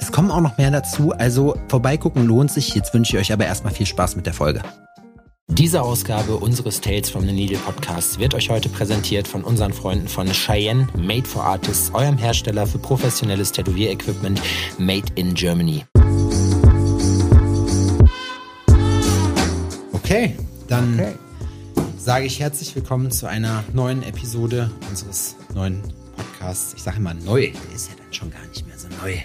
Es kommen auch noch mehr dazu, also vorbeigucken lohnt sich. Jetzt wünsche ich euch aber erstmal viel Spaß mit der Folge. Diese Ausgabe unseres Tales from the Needle Podcasts wird euch heute präsentiert von unseren Freunden von Cheyenne Made for Artists, eurem Hersteller für professionelles Tätowierequipment made in Germany. Okay, dann okay. sage ich herzlich willkommen zu einer neuen Episode unseres neuen Podcasts. Ich sage immer neu, der ist ja dann schon gar nicht mehr so neu.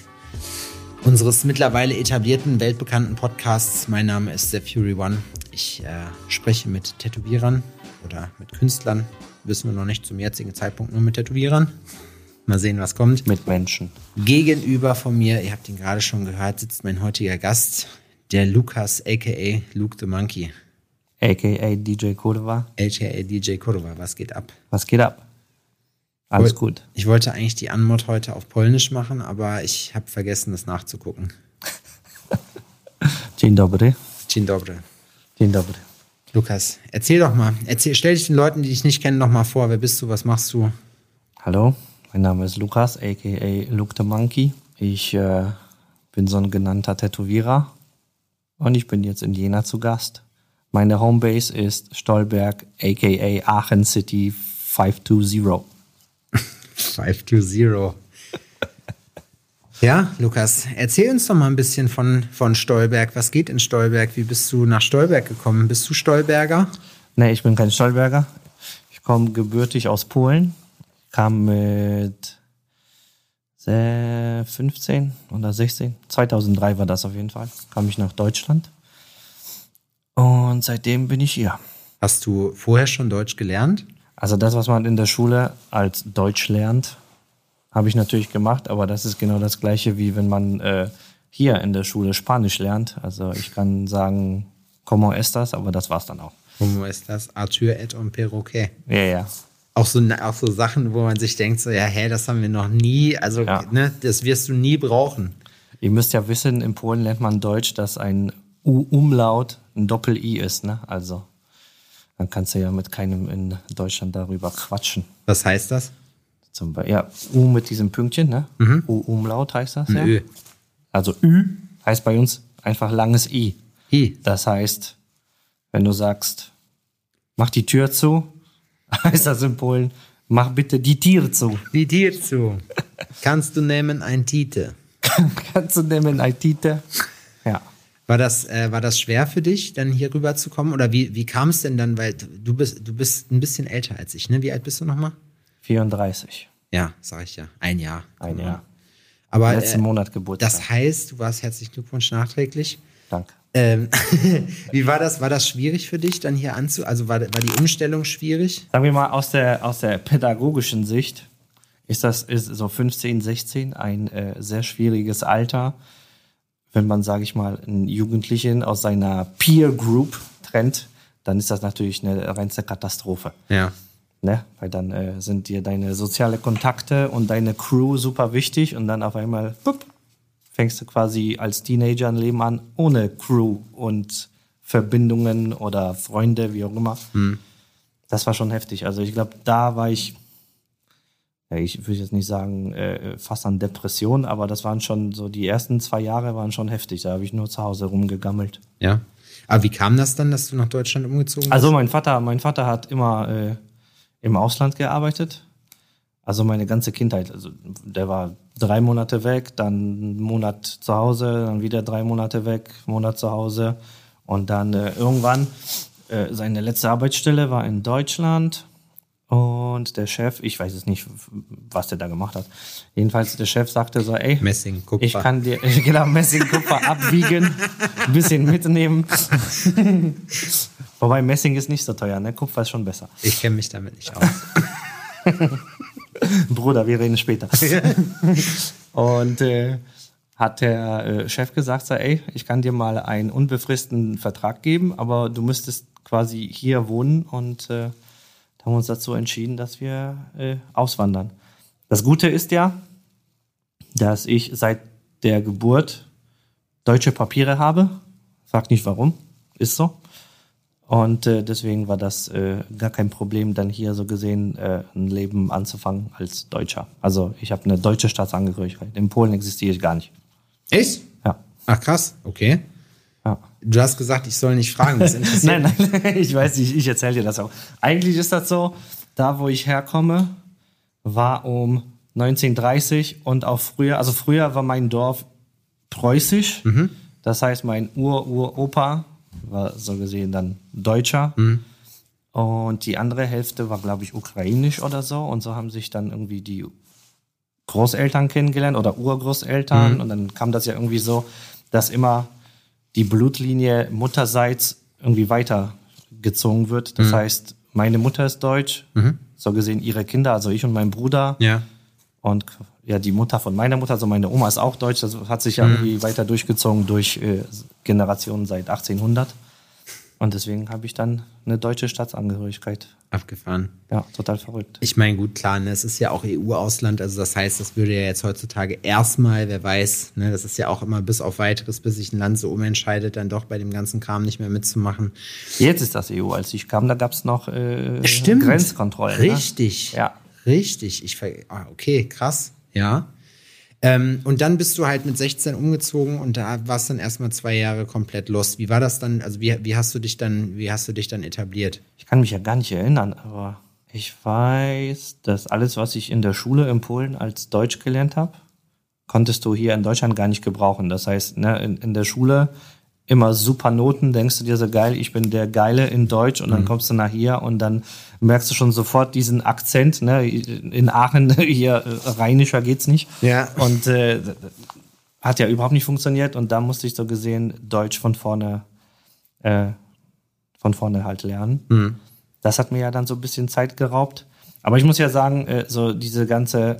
Unseres mittlerweile etablierten, weltbekannten Podcasts. Mein Name ist The Fury One. Ich äh, spreche mit Tätowierern oder mit Künstlern. Wissen wir noch nicht zum jetzigen Zeitpunkt nur mit Tätowierern. Mal sehen, was kommt. Mit Menschen. Gegenüber von mir, ihr habt ihn gerade schon gehört, sitzt mein heutiger Gast, der Lukas, aka Luke the Monkey. AKA DJ Cordova. AKA DJ Cordova. Was geht ab? Was geht ab? Alles gut. Ich wollte eigentlich die Anmod heute auf Polnisch machen, aber ich habe vergessen, das nachzugucken. Dzień dobry. Dzień dobry. Dzień dobry. Lukas, erzähl doch mal. Erzähl, stell dich den Leuten, die dich nicht kennen, noch mal vor. Wer bist du? Was machst du? Hallo, mein Name ist Lukas, aka Luke the Monkey. Ich äh, bin so ein genannter Tätowierer und ich bin jetzt in Jena zu Gast. Meine Homebase ist Stolberg, aka Aachen City 520. 520. Ja, Lukas, erzähl uns doch mal ein bisschen von, von Stolberg. Was geht in Stolberg? Wie bist du nach Stolberg gekommen? Bist du Stolberger? Nee, ich bin kein Stolberger. Ich komme gebürtig aus Polen. Kam mit 15 oder 16. 2003 war das auf jeden Fall. Kam ich nach Deutschland. Und seitdem bin ich hier. Hast du vorher schon Deutsch gelernt? Also das, was man in der Schule als Deutsch lernt, habe ich natürlich gemacht, aber das ist genau das gleiche, wie wenn man äh, hier in der Schule Spanisch lernt. Also ich kann sagen, como estas, aber das war's dann auch. Como estas, Arthur et un perroquet. Ja, ja. Auch so, auch so Sachen, wo man sich denkt, so, ja, hä, das haben wir noch nie, also, ja. ne, das wirst du nie brauchen. Ihr müsst ja wissen, in Polen lernt man Deutsch, dass ein U-Umlaut ein Doppel-I ist, ne? Also dann kannst du ja mit keinem in Deutschland darüber quatschen. Was heißt das? Zum Beispiel, ja, U mit diesem Pünktchen, ne? Mhm. U-Umlaut heißt das, ja. Ö. Also Ü heißt bei uns einfach langes I. I. Das heißt, wenn du sagst, mach die Tür zu, heißt das in Polen, mach bitte die Tür zu. Die Tür zu. Kannst du nehmen ein Tite? Kannst du nehmen ein Tite? War das, äh, war das schwer für dich, dann hier rüber zu kommen? Oder wie, wie kam es denn dann? Weil du bist, du bist ein bisschen älter als ich, ne? Wie alt bist du nochmal? 34. Ja, sag ich ja. Ein Jahr. Ein Jahr. Aber letzten äh, Monat Geburt. Das heißt, du warst herzlichen Glückwunsch nachträglich. Danke. Ähm, wie war das? War das schwierig für dich, dann hier anzu? Also war, war die Umstellung schwierig? Sagen wir mal aus der aus der pädagogischen Sicht ist das ist so 15, 16 ein äh, sehr schwieriges Alter wenn man, sage ich mal, einen Jugendlichen aus seiner Peer Group trennt, dann ist das natürlich eine reinste Katastrophe. Ja. Ne? Weil dann äh, sind dir deine soziale Kontakte und deine Crew super wichtig und dann auf einmal bup, fängst du quasi als Teenager ein Leben an ohne Crew und Verbindungen oder Freunde, wie auch immer. Hm. Das war schon heftig. Also ich glaube, da war ich ich würde jetzt nicht sagen, äh, fast an Depression, aber das waren schon so, die ersten zwei Jahre waren schon heftig. Da habe ich nur zu Hause rumgegammelt. Ja. Aber wie kam das dann, dass du nach Deutschland umgezogen bist? Also mein Vater, mein Vater hat immer äh, im Ausland gearbeitet. Also meine ganze Kindheit. Also der war drei Monate weg, dann einen Monat zu Hause, dann wieder drei Monate weg, Monat zu Hause. Und dann äh, irgendwann, äh, seine letzte Arbeitsstelle war in Deutschland und der Chef, ich weiß es nicht, was der da gemacht hat. Jedenfalls der Chef sagte so, ey, Messing, Kupfer. ich kann dir genau Messing, Kupfer abwiegen, ein bisschen mitnehmen. Wobei Messing ist nicht so teuer, ne? Kupfer ist schon besser. Ich kenne mich damit nicht aus. Bruder, wir reden später. Und äh, hat der äh, Chef gesagt, so, ey, ich kann dir mal einen unbefristeten Vertrag geben, aber du müsstest quasi hier wohnen und äh, da haben wir uns dazu entschieden, dass wir äh, auswandern. Das Gute ist ja, dass ich seit der Geburt deutsche Papiere habe. Frag nicht warum, ist so. Und äh, deswegen war das äh, gar kein Problem, dann hier so gesehen äh, ein Leben anzufangen als Deutscher. Also ich habe eine deutsche Staatsangehörigkeit. In Polen existiere ich gar nicht. Echt? Ja. Ach krass, okay. Ja. Du hast gesagt, ich soll nicht fragen. Das interessiert Nein, nein, ich weiß nicht, ich erzähle dir das auch. Eigentlich ist das so, da wo ich herkomme, war um 1930 und auch früher, also früher war mein Dorf preußisch. Das heißt, mein Ur-Uropa war so gesehen dann Deutscher. Und die andere Hälfte war, glaube ich, ukrainisch oder so. Und so haben sich dann irgendwie die Großeltern kennengelernt oder Urgroßeltern. Und dann kam das ja irgendwie so, dass immer die Blutlinie mutterseits irgendwie weitergezogen wird. Das heißt, meine Mutter ist deutsch, so gesehen ihre Kinder, also ich und mein Bruder. Ja. Und ja, die Mutter von meiner Mutter, also meine Oma ist auch deutsch. Das hat sich ja irgendwie weiter durchgezogen durch äh, Generationen seit 1800. Und deswegen habe ich dann eine deutsche Staatsangehörigkeit. Abgefahren. Ja, total verrückt. Ich meine, gut, klar, ne, es ist ja auch EU-Ausland, also das heißt, das würde ja jetzt heutzutage erstmal, wer weiß, ne, das ist ja auch immer bis auf weiteres, bis sich ein Land so umentscheidet, dann doch bei dem ganzen Kram nicht mehr mitzumachen. Jetzt ist das EU. Als ich kam, da gab es noch äh. Grenzkontrollen. Richtig. Ne? Ja. Richtig. Ich ver ah, okay, krass. Ja. Ähm, und dann bist du halt mit 16 umgezogen und da warst dann erstmal zwei Jahre komplett lost. Wie war das dann? Also wie, wie hast du dich dann, wie hast du dich dann etabliert? Ich kann mich ja gar nicht erinnern, aber ich weiß, dass alles, was ich in der Schule in Polen als Deutsch gelernt habe, konntest du hier in Deutschland gar nicht gebrauchen. Das heißt, ne, in, in der Schule immer super Noten, denkst du dir so geil, ich bin der Geile in Deutsch und dann kommst du nach hier und dann merkst du schon sofort diesen Akzent, ne, in Aachen, hier äh, rheinischer geht's nicht. Ja. Und äh, hat ja überhaupt nicht funktioniert und da musste ich so gesehen Deutsch von vorne, äh, von vorne halt lernen. Das hat mir ja dann so ein bisschen Zeit geraubt. Aber ich muss ja sagen, äh, so diese ganze,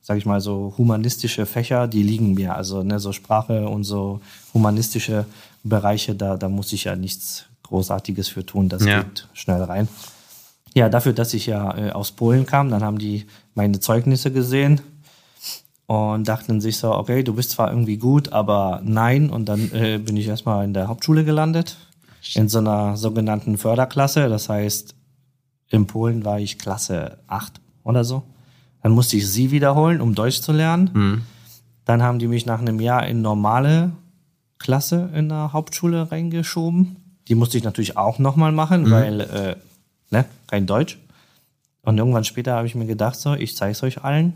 sag ich mal, so humanistische Fächer, die liegen mir. Also ne, so Sprache und so humanistische Bereiche, da, da muss ich ja nichts Großartiges für tun. Das Ja. geht schnell rein. Ja, dafür, dass ich ja äh, aus Polen kam, dann haben die meine Zeugnisse gesehen und dachten sich so, okay, du bist zwar irgendwie gut, aber nein. Und dann äh, bin ich erstmal in der Hauptschule gelandet, in so einer sogenannten Förderklasse. Das heißt, in Polen war ich Klasse 8 oder so. Dann musste ich sie wiederholen, um Deutsch zu lernen. Dann haben die mich nach einem Jahr in normale Klasse in der Hauptschule reingeschoben. Die musste ich natürlich auch nochmal machen, weil, äh, ne, kein Deutsch. Und irgendwann später habe ich mir gedacht, so, ich zeige es euch allen.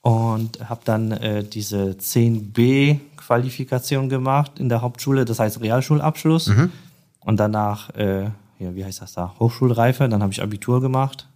Und habe dann äh, diese 10b-Qualifikation gemacht in der Hauptschule, das heißt Realschulabschluss. Und danach, äh, ja, wie heißt das da, Hochschulreife. Dann habe ich Abitur gemacht.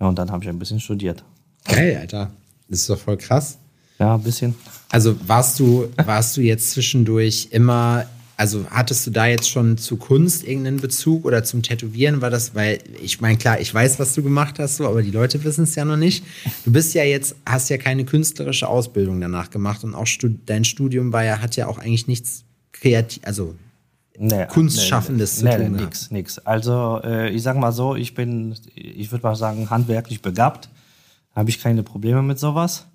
Ja, und dann habe ich ein bisschen studiert. Geil, Alter. Das ist doch voll krass. Ja, ein bisschen. Also warst du, warst du jetzt zwischendurch immer, also hattest du da jetzt schon zu Kunst irgendeinen Bezug oder zum Tätowieren? War das, weil ich meine, klar, ich weiß, was du gemacht hast, so, aber die Leute wissen es ja noch nicht. Du bist ja jetzt, hast ja keine künstlerische Ausbildung danach gemacht und auch stud dein Studium war ja, hat ja auch eigentlich nichts kreativ, also Nee, Kunstschaffendes nee, zu tun nee, nix, nix. Also äh, ich sag mal so, ich bin, ich würde mal sagen, handwerklich begabt. Habe ich keine Probleme mit sowas.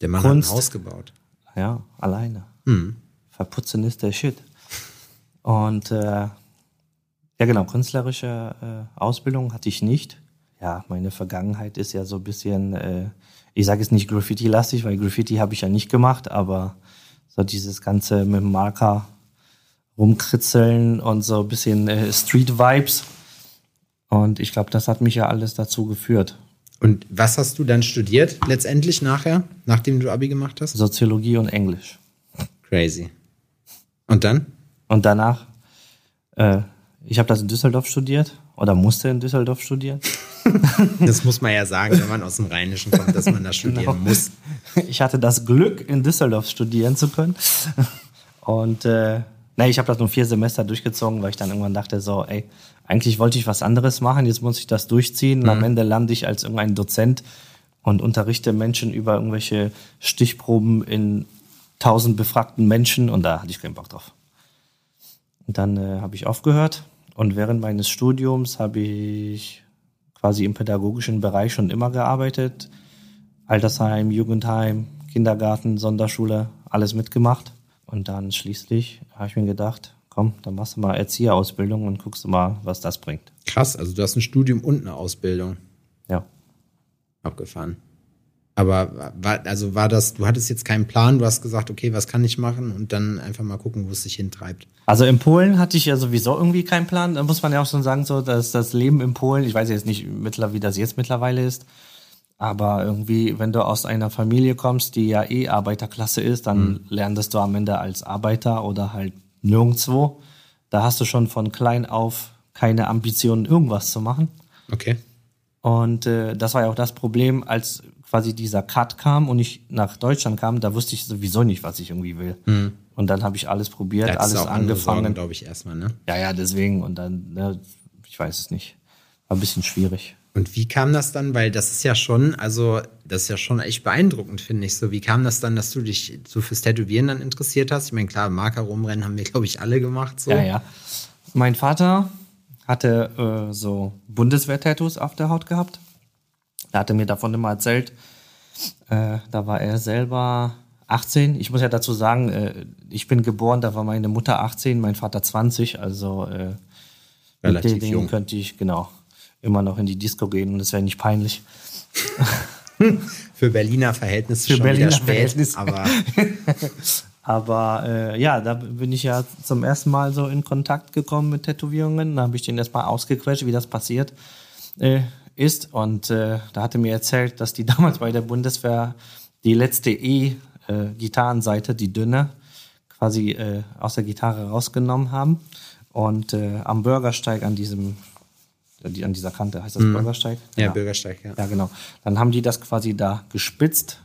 der Mann Kunst. hat ein Haus gebaut. Ja, alleine. Verputzen ist der Shit. Und äh, ja genau, künstlerische äh, Ausbildung hatte ich nicht. Ja, meine Vergangenheit ist ja so ein bisschen, äh, ich sage jetzt nicht Graffiti-lastig, weil Graffiti habe ich ja nicht gemacht, aber so dieses ganze mit dem Marker rumkritzeln und so ein bisschen äh, Street-Vibes. Und ich glaube, das hat mich ja alles dazu geführt. Und was hast du dann studiert letztendlich nachher, nachdem du Abi gemacht hast? Soziologie und Englisch. Crazy. Und dann? Und danach, äh, ich habe das in Düsseldorf studiert oder musste in Düsseldorf studieren. Das muss man ja sagen, wenn man aus dem Rheinischen kommt, dass man da studieren Genau. muss. Ich hatte das Glück, in Düsseldorf studieren zu können. Und äh, nee, ich habe das nur vier Semester durchgezogen, weil ich dann irgendwann dachte so, ey, eigentlich wollte ich was anderes machen, jetzt muss ich das durchziehen. Und am Ende lande ich als irgendein Dozent und unterrichte Menschen über irgendwelche Stichproben in tausend befragten Menschen und da hatte ich keinen Bock drauf. Und dann äh, habe ich aufgehört und während meines Studiums habe ich quasi im pädagogischen Bereich schon immer gearbeitet. Altersheim, Jugendheim, Kindergarten, Sonderschule, alles mitgemacht. Und dann schließlich habe ich mir gedacht, komm, dann machst du mal Erzieherausbildung und guckst du mal, was das bringt. Krass, also du hast ein Studium und eine Ausbildung. Ja. Abgefahren. Aber war, also war das, du hattest jetzt keinen Plan, du hast gesagt, okay, was kann ich machen und dann einfach mal gucken, wo es sich hintreibt. Also in Polen hatte ich ja sowieso irgendwie keinen Plan. Da muss man ja auch schon sagen, so, dass das Leben in Polen, ich weiß jetzt nicht mittlerweile, wie das jetzt mittlerweile ist, aber irgendwie, wenn du aus einer Familie kommst, die ja eh Arbeiterklasse ist, dann mhm. lernst du am Ende als Arbeiter oder halt nirgendwo. Da hast du schon von klein auf keine Ambitionen, irgendwas zu machen. Okay. Und äh, das war ja auch das Problem, als quasi dieser Cut kam und ich nach Deutschland kam, da wusste ich sowieso nicht, was ich irgendwie will. Mhm. Und dann habe ich alles probiert, da alles auch angefangen. glaube ich, erstmal, ne? Ja, ja, deswegen. Und dann, ne, ich weiß es nicht. War ein bisschen schwierig. Und wie kam das dann? Weil das ist ja schon, also das ist ja schon echt beeindruckend, finde ich so. Wie kam das dann, dass du dich so fürs Tätowieren dann interessiert hast? Ich meine, klar, Marker rumrennen haben wir, glaube ich, alle gemacht. So. Ja, ja. Mein Vater hatte äh, so Bundeswehr-Tattoos auf der Haut gehabt. Er hatte mir davon immer erzählt. Äh, da war er selber 18. Ich muss ja dazu sagen, äh, ich bin geboren, da war meine Mutter 18, mein Vater 20. Also äh, Relativ mit den jung. könnte ich genau immer noch in die Disco gehen und es wäre nicht peinlich. Für Berliner Verhältnisse Für schon Berliner wieder spät, Verhältnisse. aber Aber äh, ja, da bin ich ja zum ersten Mal so in Kontakt gekommen mit Tätowierungen. Da habe ich den erstmal ausgequetscht, wie das passiert äh, ist. Und äh, da hatte mir erzählt, dass die damals bei der Bundeswehr die letzte E-Gitarrenseite, die dünne, quasi äh, aus der Gitarre rausgenommen haben. Und äh, am Bürgersteig an diesem die, an dieser Kante, heißt das Mhm. Bürgersteig? ja, Bürgersteig, ja. Ja, genau. Dann haben die das quasi da gespitzt.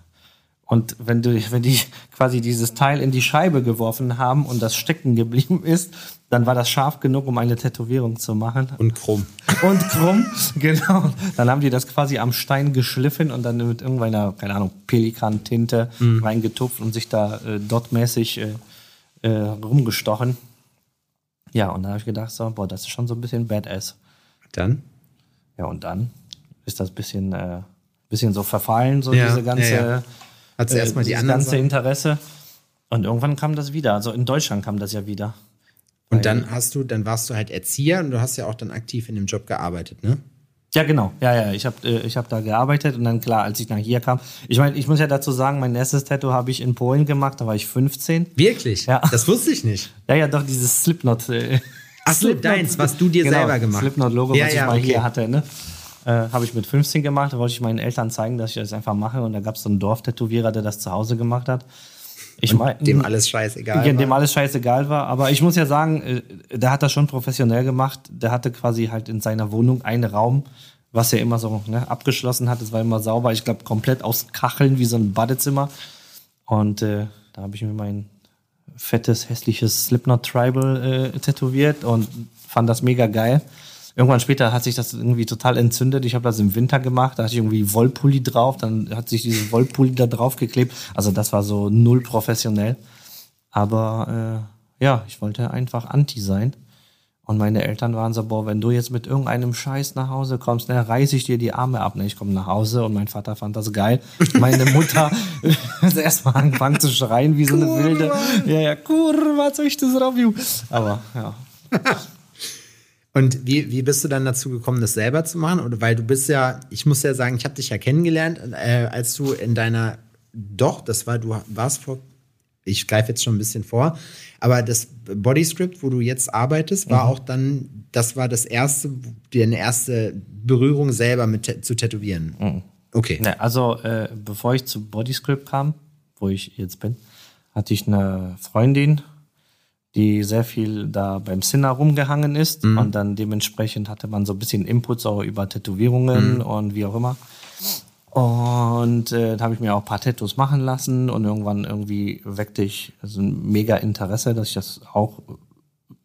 Und wenn du, wenn die quasi dieses Teil in die Scheibe geworfen haben und das stecken geblieben ist, dann war das scharf genug, um eine Tätowierung zu machen. Und krumm. Und krumm, genau. Dann haben die das quasi am Stein geschliffen und dann mit irgendeiner, keine Ahnung, Pelikan-Tinte reingetupft und sich da äh, dotmäßig äh, äh, rumgestochen. Ja, und dann habe ich gedacht, so, boah, das ist schon so ein bisschen badass. Dann? Ja, und dann ist das bisschen, äh, bisschen so verfallen, so Ja, diese ganze, ja, ja. Hat sie äh, erstmal die ganze Sachen? Interesse. Und irgendwann kam das wieder. Also in Deutschland kam das ja wieder. Und dann hast du, dann warst du halt Erzieher und du hast ja auch dann aktiv in dem Job gearbeitet, ne? Ja, genau. Ja, ja. Ich habe äh, ich hab da gearbeitet und dann klar, als ich nach hier kam. Ich meine, ich muss ja dazu sagen, mein erstes Tattoo habe ich in Polen gemacht. Da war ich 15. Wirklich? Ja. Das wusste ich nicht. Ja, ja, doch dieses Slipknot. Äh, Ach so, deins, was du dir genau, selber gemacht Slipknot-Logo, Ja, was ich ja, mal okay. hier hatte, ne? Äh, habe ich mit 15 gemacht. Da wollte ich meinen Eltern zeigen, dass ich das einfach mache. Und da gab es so einen Dorftätowierer, der das zu Hause gemacht hat. Ich meine, Dem alles scheißegal. ja, dem war. alles scheißegal war. Aber ich muss ja sagen, äh, der hat das schon professionell gemacht. Der hatte quasi halt in seiner Wohnung einen Raum, was er immer so ne, abgeschlossen hat. Es war immer sauber. Ich glaube, komplett aus Kacheln wie so ein Badezimmer. Und äh, da habe ich mir mein fettes, hässliches Slipknot Tribal äh, tätowiert und fand das mega geil. Irgendwann später hat sich das irgendwie total entzündet. Ich habe das im Winter gemacht, da hatte ich irgendwie Wollpulli drauf, dann hat sich diese Wollpulli da drauf geklebt. Also das war so null professionell. Aber äh, ja, ich wollte einfach anti sein. Und meine Eltern waren so, boah, wenn du jetzt mit irgendeinem Scheiß nach Hause kommst, ne, reiß ich dir die Arme ab. Ne, ich komme nach Hause und mein Vater fand das geil. Meine Mutter hat erstmal angefangen zu schreien wie so eine wilde. Ja, ja, kurwa, coś ty zrobił. Aber ja. Und wie, wie bist du dann dazu gekommen, das selber zu machen? Oder weil du bist ja, ich muss ja sagen, ich habe dich ja kennengelernt, äh, als du in deiner, doch, das war, du warst vor, ich greife jetzt schon ein bisschen vor, aber das Bodyscript, wo du jetzt arbeitest, war auch dann, das war das erste, deine erste Berührung selber mit zu tätowieren. Okay. Ne, also, äh, bevor ich zu Bodyscript kam, wo ich jetzt bin, hatte ich eine Freundin, die sehr viel da beim Sinner rumgehangen ist. Und dann dementsprechend hatte man so ein bisschen Inputs auch über Tätowierungen und wie auch immer. Und äh, da habe ich mir auch ein paar Tattoos machen lassen und irgendwann irgendwie weckte ich so ein mega Interesse, dass ich das auch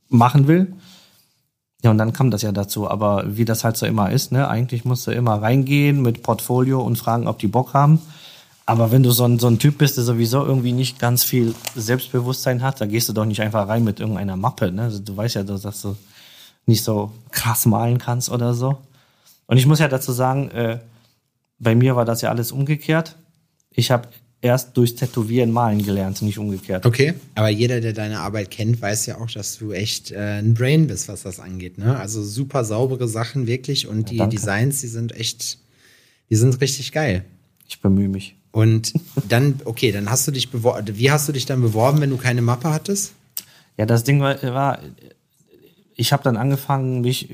machen will. Ja, und dann kam das ja dazu. Aber wie das halt so immer ist, ne, eigentlich musst du immer reingehen mit Portfolio und fragen, ob die Bock haben. Aber wenn du so ein, so ein Typ bist, der sowieso irgendwie nicht ganz viel Selbstbewusstsein hat, da gehst du doch nicht einfach rein mit irgendeiner Mappe. Ne? Also du weißt ja, dass du nicht so krass malen kannst oder so. Und ich muss ja dazu sagen, äh, bei mir war das ja alles umgekehrt. Ich habe erst durchs Tätowieren malen gelernt, nicht umgekehrt. Okay, aber jeder, der deine Arbeit kennt, weiß ja auch, dass du echt äh, ein Brain bist, was das angeht. Ne? Also super saubere Sachen wirklich und ja, die Designs, die sind echt, die sind richtig geil. Ich bemühe mich. Und dann, okay, dann hast du dich beworben. Wie hast du dich dann beworben, wenn du keine Mappe hattest? Ja, das Ding war, war ich habe dann angefangen, mich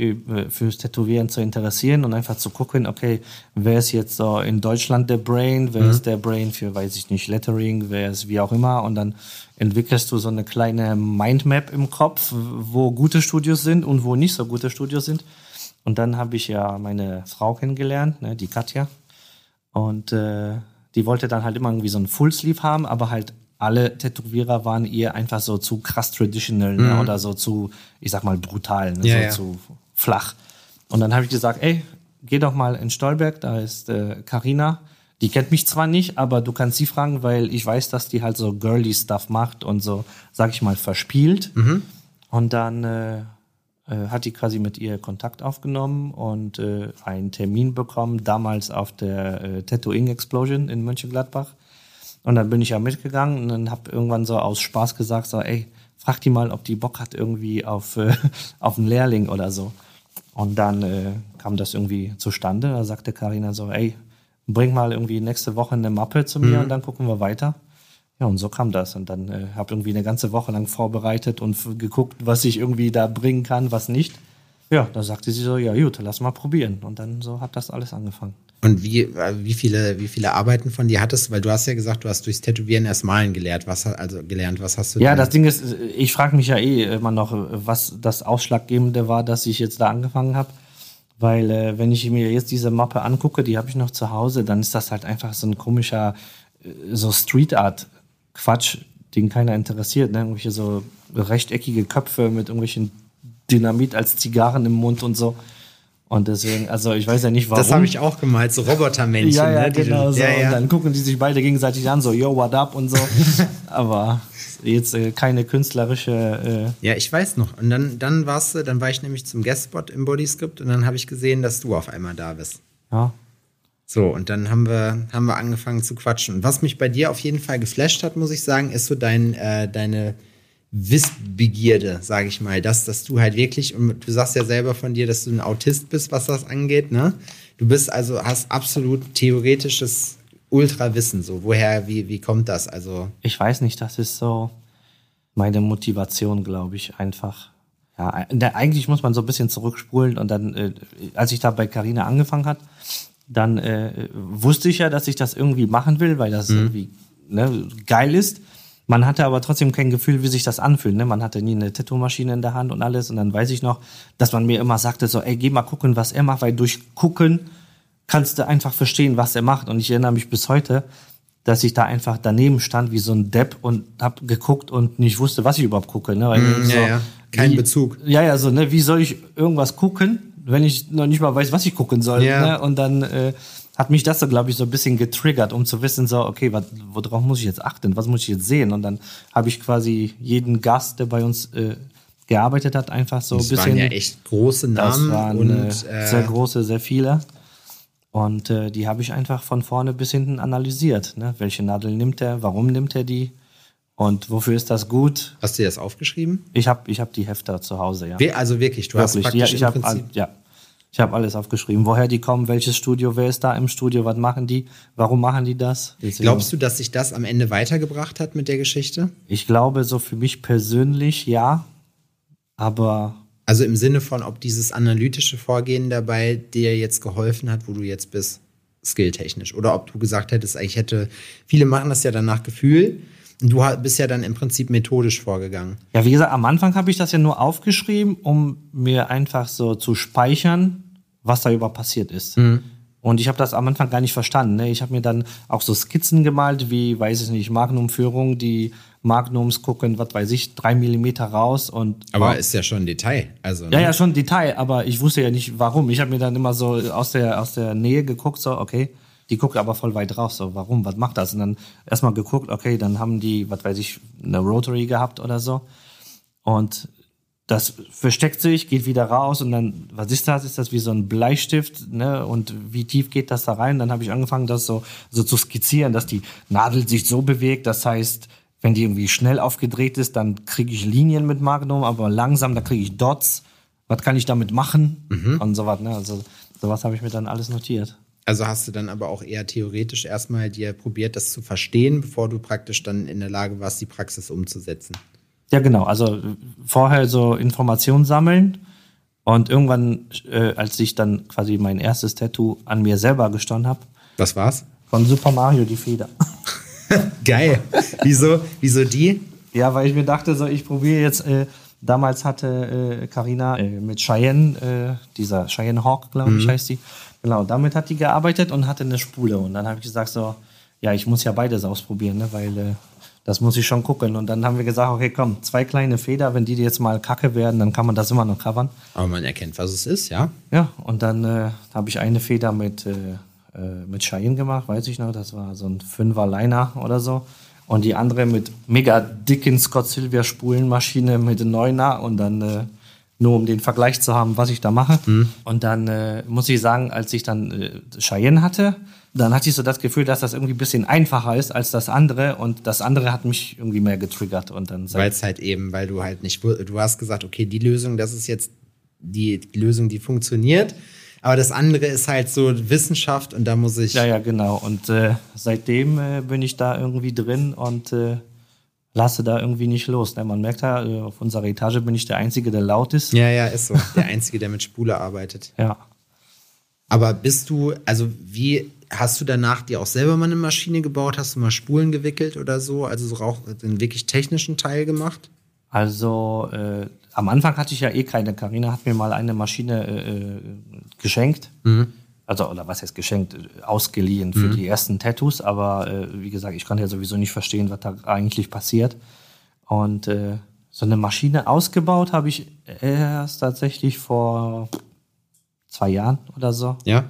fürs Tätowieren zu interessieren und einfach zu gucken, okay, wer ist jetzt so in Deutschland der Brain, wer mhm. ist der Brain für, weiß ich nicht, Lettering, wer ist wie auch immer. Und dann entwickelst du so eine kleine Mindmap im Kopf, wo gute Studios sind und wo nicht so gute Studios sind. Und dann habe ich ja meine Frau kennengelernt, ne, die Katja. Und äh, die wollte dann halt immer irgendwie so ein Fullsleeve haben, aber halt alle Tätowierer waren ihr einfach so zu krass traditional ne? Mhm. oder so zu, ich sag mal, brutal, ne? ja, so ja. zu flach. Und dann habe ich gesagt, ey, geh doch mal in Stolberg, da ist Karina. Äh, die kennt mich zwar nicht, aber du kannst sie fragen, weil ich weiß, dass die halt so girly Stuff macht und so, sag ich mal, verspielt. Mhm. Und dann äh, äh, hat die quasi mit ihr Kontakt aufgenommen und äh, einen Termin bekommen, damals auf der äh, Tattooing Explosion in Mönchengladbach. Und dann bin ich ja mitgegangen und dann habe irgendwann so aus Spaß gesagt, so, ey, frag die mal, ob die Bock hat irgendwie auf, äh, auf einen Lehrling oder so. Und dann äh, kam das irgendwie zustande. Da sagte Karina so, ey, bring mal irgendwie nächste Woche eine Mappe zu mir mhm. und dann gucken wir weiter. Ja, und so kam das. Und dann äh, habe irgendwie eine ganze Woche lang vorbereitet und geguckt, was ich irgendwie da bringen kann, was nicht. Ja, da sagte sie so, ja gut, lass mal probieren. Und dann so hat das alles angefangen. Und wie, wie viele, wie viele Arbeiten von dir hattest? Weil du hast ja gesagt, du hast durchs Tätowieren erst malen gelernt. Was, also gelernt, was hast du Ja, denn? das Ding ist, ich frage mich ja eh immer noch, was das Ausschlaggebende war, dass ich jetzt da angefangen habe. Weil äh, wenn ich mir jetzt diese Mappe angucke, die habe ich noch zu Hause, dann ist das halt einfach so ein komischer, äh, so Street Art Quatsch, den keiner interessiert. Ne? Irgendwelche so rechteckige Köpfe mit irgendwelchen Dynamit als Zigarren im Mund und so. Und deswegen, also ich weiß ja nicht warum. Das habe ich auch gemalt, so Robotermännchen. ja, ja, ne? genau so. Ja, ja. Und dann gucken die sich beide gegenseitig an, so, yo, what up und so. Aber jetzt äh, keine künstlerische. Äh ja, ich weiß noch. Und dann, dann warst du, dann war ich nämlich zum Guestspot im Bodyscript und dann habe ich gesehen, dass du auf einmal da bist. Ja. So, und dann haben wir, haben wir angefangen zu quatschen. Und was mich bei dir auf jeden Fall geflasht hat, muss ich sagen, ist so dein, äh, deine Wissbegierde, sage ich mal. Das, dass du halt wirklich, und du sagst ja selber von dir, dass du ein Autist bist, was das angeht, ne? Du bist also, hast absolut theoretisches Ultrawissen. So, woher, wie, wie kommt das? Also. Ich weiß nicht, das ist so meine Motivation, glaube ich, einfach. Ja, eigentlich muss man so ein bisschen zurückspulen und dann, äh, als ich da bei Carina angefangen hat, dann äh, wusste ich ja, dass ich das irgendwie machen will, weil das mhm. irgendwie ne, geil ist. Man hatte aber trotzdem kein Gefühl, wie sich das anfühlt. Ne? Man hatte nie eine Tattoo-Maschine in der Hand und alles. Und dann weiß ich noch, dass man mir immer sagte, so, ey, geh mal gucken, was er macht, weil durch Gucken kannst du einfach verstehen, was er macht. Und ich erinnere mich bis heute, dass ich da einfach daneben stand wie so ein Depp und hab geguckt und nicht wusste, was ich überhaupt gucke. Ne? Weil mm, so, ja, ja. Kein wie, Bezug. Ja, ja, so, ne, wie soll ich irgendwas gucken, wenn ich noch nicht mal weiß, was ich gucken soll. Ja. Ne? Und dann äh, hat mich das so, glaube ich, so ein bisschen getriggert, um zu wissen, so, okay, wat, worauf muss ich jetzt achten? Was muss ich jetzt sehen? Und dann habe ich quasi jeden Gast, der bei uns äh, gearbeitet hat, einfach so ein bisschen. Das waren ja echt große Namen. Das waren und, äh, sehr große, sehr viele. Und äh, die habe ich einfach von vorne bis hinten analysiert. Ne? Welche Nadel nimmt er? Warum nimmt er die? Und wofür ist das gut? Hast du das aufgeschrieben? Ich habe ich hab die Hefter zu Hause, ja. Also wirklich, du wirklich. hast praktisch ja, ich hab, ja, ich habe alles aufgeschrieben. Woher die kommen, welches Studio, wer ist da im Studio, was machen die, warum machen die das? Deswegen. Glaubst du, dass sich das am Ende weitergebracht hat mit der Geschichte? Ich glaube, so für mich persönlich ja, aber. Also im Sinne von, ob dieses analytische Vorgehen dabei dir jetzt geholfen hat, wo du jetzt bist, skilltechnisch. Oder ob du gesagt hättest, ich hätte, viele machen das ja dann nach Gefühl Du bist ja dann im Prinzip methodisch vorgegangen. Ja, wie gesagt, am Anfang habe ich das ja nur aufgeschrieben, um mir einfach so zu speichern, was da über passiert ist. Mhm. Und ich habe das am Anfang gar nicht verstanden. Ne? Ich habe mir dann auch so Skizzen gemalt, wie, weiß ich nicht, Magnumführung, die Magnums gucken, was weiß ich, drei Millimeter raus und. Aber wow. ist ja schon Detail. Also, ne? Ja, ja, schon Detail, aber ich wusste ja nicht, warum. Ich habe mir dann immer so aus der, aus der Nähe geguckt, so, okay, Die guckt aber voll weit raus, so, warum, was macht das? Und dann erstmal geguckt, okay, dann haben die, was weiß ich, eine Rotary gehabt oder so. Und das versteckt sich, geht wieder raus und dann, was ist das? Ist das wie so ein Bleistift? Ne? Und wie tief geht das da rein? Dann habe ich angefangen, das so, so zu skizzieren, dass die Nadel sich so bewegt. Das heißt, wenn die irgendwie schnell aufgedreht ist, dann kriege ich Linien mit Magnum, aber langsam, da kriege ich Dots. Was kann ich damit machen? Mhm. Und so was. Ne? Also sowas habe ich mir dann alles notiert. Also hast du dann aber auch eher theoretisch erstmal dir probiert, das zu verstehen, bevor du praktisch dann in der Lage warst, die Praxis umzusetzen. Ja, genau. Also vorher so Informationen sammeln und irgendwann, äh, als ich dann quasi mein erstes Tattoo an mir selber gestanden habe. Was war's? Von Super Mario die Feder. Geil. Wieso? Wieso die? Ja, weil ich mir dachte, so ich probiere jetzt. Äh, damals hatte Karina äh, äh, mit Cheyenne, äh, dieser Cheyenne Hawk, glaube ich, mhm. heißt die. Genau, damit hat die gearbeitet und hatte eine Spule. Und dann habe ich gesagt so, ja, ich muss ja beides ausprobieren, ne, weil äh, das muss ich schon gucken. Und dann haben wir gesagt, okay, komm, zwei kleine Feder, wenn die jetzt mal kacke werden, dann kann man das immer noch covern. Aber man erkennt, was es ist, ja? Ja, und dann äh, habe ich eine Feder mit, äh, äh, mit Cheyenne gemacht, weiß ich noch, das war so ein Fünfer Liner oder so. Und die andere mit mega dicken Scott Silver Spulenmaschine mit Neuner und dann äh, nur um den Vergleich zu haben, was ich da mache. Mhm. Und dann äh, muss ich sagen, als ich dann äh, Cheyenne hatte, dann hatte ich so das Gefühl, dass das irgendwie ein bisschen einfacher ist als das andere. Und das andere hat mich irgendwie mehr getriggert. Und dann weil es halt eben, weil du halt nicht du hast gesagt, okay, die Lösung, das ist jetzt die Lösung, die funktioniert, aber das andere ist halt so Wissenschaft und da muss ich Ja, ja, genau. Und äh, seitdem äh, bin ich da irgendwie drin. Und äh, lasse da irgendwie nicht los. Ne? Man merkt ja, äh, auf unserer Etage bin ich der Einzige, der laut ist. Ja, ja, ist so. Der Einzige, der mit Spule arbeitet. Ja. Aber bist du, also wie hast du danach dir auch selber mal eine Maschine gebaut? Hast du mal Spulen gewickelt oder so? Also so auch den wirklich technischen Teil gemacht? Also äh, am Anfang hatte ich ja eh keine. Karina hat mir mal eine Maschine äh, äh geschenkt. Mhm. Also, oder was heißt geschenkt? Ausgeliehen für mhm. die ersten Tattoos. Aber äh, wie gesagt, ich konnte ja sowieso nicht verstehen, was da eigentlich passiert. Und äh, so eine Maschine ausgebaut habe ich erst tatsächlich vor zwei Jahren oder so. Ja.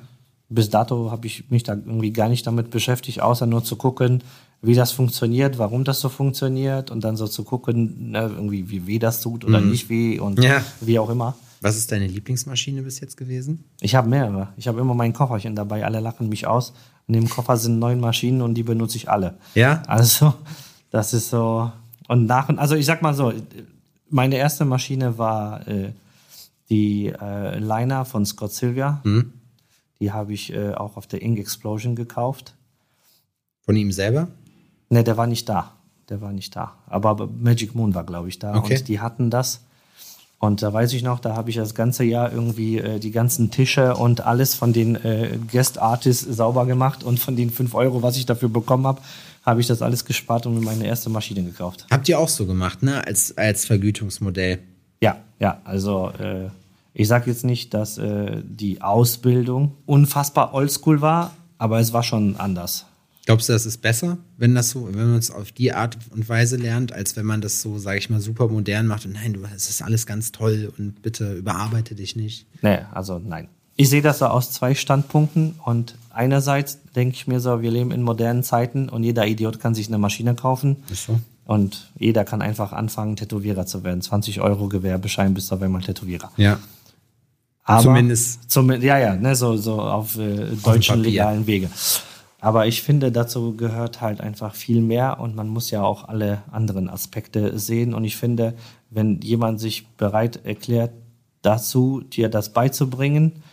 Bis dato habe ich mich da irgendwie gar nicht damit beschäftigt, außer nur zu gucken, wie das funktioniert, warum das so funktioniert und dann so zu gucken, ne, irgendwie wie weh das tut oder mhm. nicht weh und ja. wie auch immer. Was ist deine Lieblingsmaschine bis jetzt gewesen? Ich habe mehrere. Ich habe immer mein Kofferchen dabei. Alle lachen mich aus. Und im Koffer sind neun Maschinen und die benutze ich alle. Ja. Also, das ist so. Und nach und also ich sag mal so, meine erste Maschine war äh, die äh, Liner von Scott Silvia. Mhm. Die habe ich äh, auch auf der Ink Explosion gekauft. Von ihm selber? Ne, der war nicht da. Der war nicht da. Aber Magic Moon war, glaube ich, da. Okay. Und die hatten das. Und da weiß ich noch, da habe ich das ganze Jahr irgendwie äh, die ganzen Tische und alles von den äh, Guest Artists sauber gemacht und von den 5 Euro, was ich dafür bekommen habe, habe ich das alles gespart und mir meine erste Maschine gekauft. Habt ihr auch so gemacht, ne? Als, als Vergütungsmodell? Ja, ja. Also äh, ich sage jetzt nicht, dass äh, die Ausbildung unfassbar oldschool war, aber es war schon anders. Glaubst du, das ist besser, wenn das so, wenn man es auf die Art und Weise lernt, als wenn man das so, sage ich mal, super modern macht und nein, du, es ist alles ganz toll und bitte überarbeite dich nicht? Nee, also nein. Ich sehe das so aus zwei Standpunkten und einerseits denke ich mir so, wir leben in modernen Zeiten und jeder Idiot kann sich eine Maschine kaufen. Ist so. Und jeder kann einfach anfangen, Tätowierer zu werden. 20 Euro Gewerbeschein bist du auf einmal Tätowierer. Ja. Aber Zumindest. Zum, ja, ja, ne, so, so auf äh, deutschen legalen Wege. Aber ich finde, dazu gehört halt einfach viel mehr und man muss ja auch alle anderen Aspekte sehen. Und ich finde, wenn jemand sich bereit erklärt, dazu dir das beizubringen,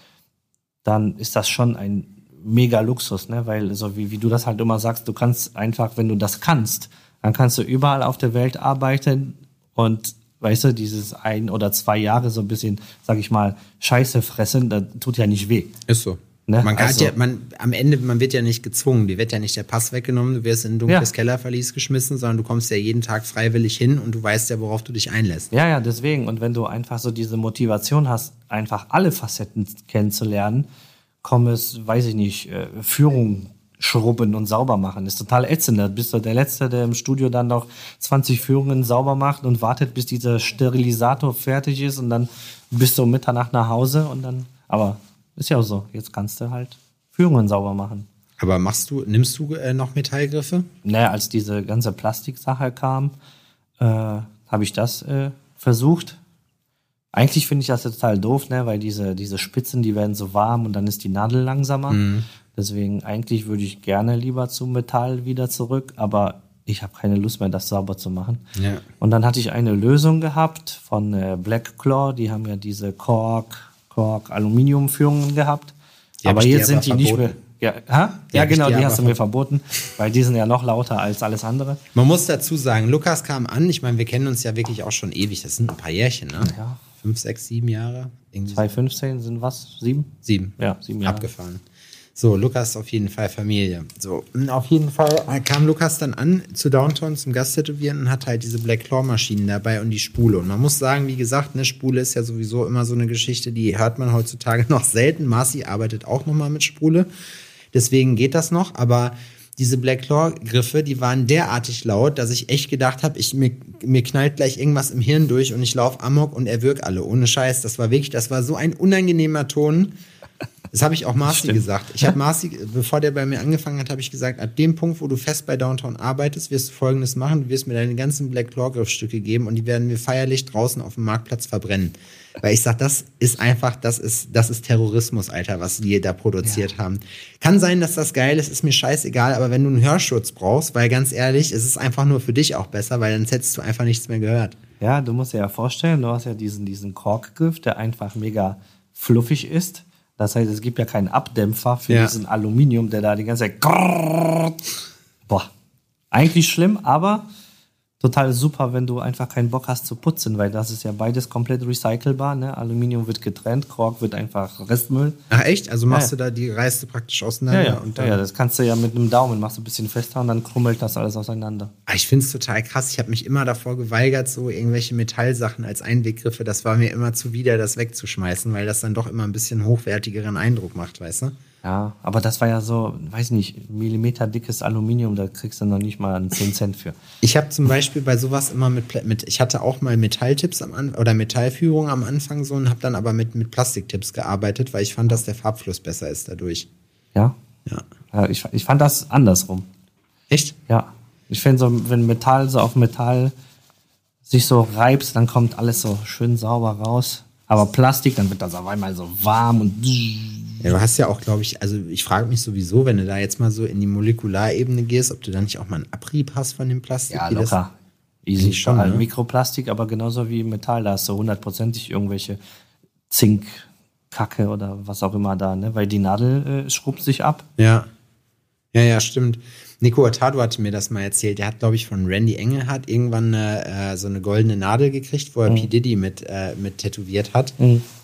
dann ist das schon ein mega Luxus, ne? Weil so wie, wie du das halt immer sagst, du kannst einfach, wenn du das kannst, dann kannst du überall auf der Welt arbeiten und weißt du, dieses ein oder zwei Jahre so ein bisschen, sag ich mal, Scheiße fressen, das tut ja nicht weh. Ist so. Ne? Man, also, ja, man am Ende, man wird ja nicht gezwungen, dir wird ja nicht der Pass weggenommen, du wirst in ein dunkles ja. Kellerverlies geschmissen, sondern du kommst ja jeden Tag freiwillig hin und du weißt ja, worauf du dich einlässt. Ja, ja, deswegen. Und wenn du einfach so diese Motivation hast, einfach alle Facetten kennenzulernen, komm es, weiß ich nicht, äh, Führung schrubben und sauber machen. ist total ätzend. Da bist du der Letzte, der im Studio dann noch 20 Führungen sauber macht und wartet, bis dieser Sterilisator fertig ist und dann bist du um Mitternacht nach Hause und dann, aber ist ja auch so. Jetzt kannst du halt Führungen sauber machen. Aber machst du, nimmst du äh, noch Metallgriffe? Naja, als diese ganze Plastiksache kam, äh, habe ich das äh, versucht. Eigentlich finde ich das total doof, ne? weil diese, diese Spitzen, die werden so warm und dann ist die Nadel langsamer. Mhm. Deswegen eigentlich würde ich gerne lieber zum Metall wieder zurück, aber ich habe keine Lust mehr, das sauber zu machen. Ja. Und dann hatte ich eine Lösung gehabt von äh, Black Claw, die haben ja diese Kork, Kork Aluminiumführungen gehabt. Die aber jetzt sind die nicht mehr. verboten. Ja, ha? Die ja ich genau, die aber hast du mir verboten, weil die sind ja noch lauter als alles andere. Man muss dazu sagen, Lukas kam an. Ich meine, wir kennen uns ja wirklich auch schon ewig. Das sind ein paar Jährchen, ne? Ja. Fünf, sechs, sieben Jahre. Irgendwie so. 2015 sind was? Sieben? Sieben. Ja, sieben Jahre. Abgefahren. So, Lukas auf jeden Fall Familie. So, auf jeden Fall kam Lukas dann an zu Downtown zum Gasttätowieren und hat halt diese Black Claw Maschinen dabei und die Spule. Und man muss sagen, wie gesagt, eine Spule ist ja sowieso immer so eine Geschichte, die hört man heutzutage noch selten. Marci arbeitet auch nochmal mit Spule. Deswegen geht das noch, aber diese Black Claw Griffe, die waren derartig laut, dass ich echt gedacht habe, ich mir, mir knallt gleich irgendwas im Hirn durch und ich laufe amok und erwürg alle. Ohne Scheiß, das war wirklich, das war so ein unangenehmer Ton. Das habe ich auch Marci gesagt. Ich habe Marci, bevor der bei mir angefangen hat, habe ich gesagt, ab dem Punkt, wo du fest bei Downtown arbeitest, wirst du Folgendes machen. Du wirst mir deine ganzen Black Claw Griffstücke geben und die werden wir feierlich draußen auf dem Marktplatz verbrennen. Weil ich sag, das ist einfach, das ist, das ist Terrorismus, Alter, was die da produziert haben. Kann sein, dass das geil ist, ist mir scheißegal, aber wenn du einen Hörschutz brauchst, weil ganz ehrlich, es ist einfach nur für dich auch besser, weil dann hättest du einfach nichts mehr gehört. Ja, du musst dir ja vorstellen, du hast ja diesen, diesen Korkgriff, der einfach mega fluffig ist. Das heißt, es gibt ja keinen Abdämpfer für Ja. diesen Aluminium, der da die ganze Zeit. Boah. Eigentlich schlimm, aber total super, wenn du einfach keinen Bock hast zu putzen, weil das ist ja beides komplett recycelbar. Ne? Aluminium wird getrennt, Kork wird einfach Restmüll. Ach echt? Also machst Ja, du da die Reiße praktisch auseinander ja, und ja, dann ja, das kannst du ja mit einem Daumen, machst du ein bisschen fester und dann krummelt das alles auseinander. Ah, Ich finde es total krass. Ich habe mich immer davor geweigert, so irgendwelche Metallsachen als Einweggriffe. Das war mir immer zuwider, das wegzuschmeißen, weil das dann doch immer ein bisschen hochwertigeren Eindruck macht, weißt du? Ja, aber das war ja so, weiß nicht, Millimeter dickes Aluminium, da kriegst du noch nicht mal einen 10 Cent für. Ich habe zum Beispiel bei sowas immer mit, mit ich hatte auch mal Metalltipps am An oder Metallführung am Anfang so und habe dann aber mit, mit Plastiktipps gearbeitet, weil ich fand, dass der Farbfluss besser ist dadurch. Ja? Ja. ja ich, ich fand das andersrum. Echt? Ja. Ich finde so, wenn Metall so auf Metall sich so reibt, dann kommt alles so schön sauber raus. Aber Plastik, dann wird das auf einmal so warm und Ja, du hast ja auch, glaube ich, also ich frage mich sowieso, wenn du da jetzt mal so in die Molekularebene gehst, ob du da nicht auch mal einen Abrieb hast von dem Plastik. ja, locker. Easy schon, schon. ne? Mikroplastik, aber genauso wie Metall, da hast du hundertprozentig irgendwelche Zinkkacke oder was auch immer da, ne? Weil die Nadel äh, schrubbt sich ab. Ja. Ja, ja, stimmt. Nico Hurtado hatte mir das mal erzählt. Der hat, glaube ich, von Randy Engelhardt irgendwann eine, äh, so eine goldene Nadel gekriegt, wo er P. Diddy mit, äh, mit tätowiert hat.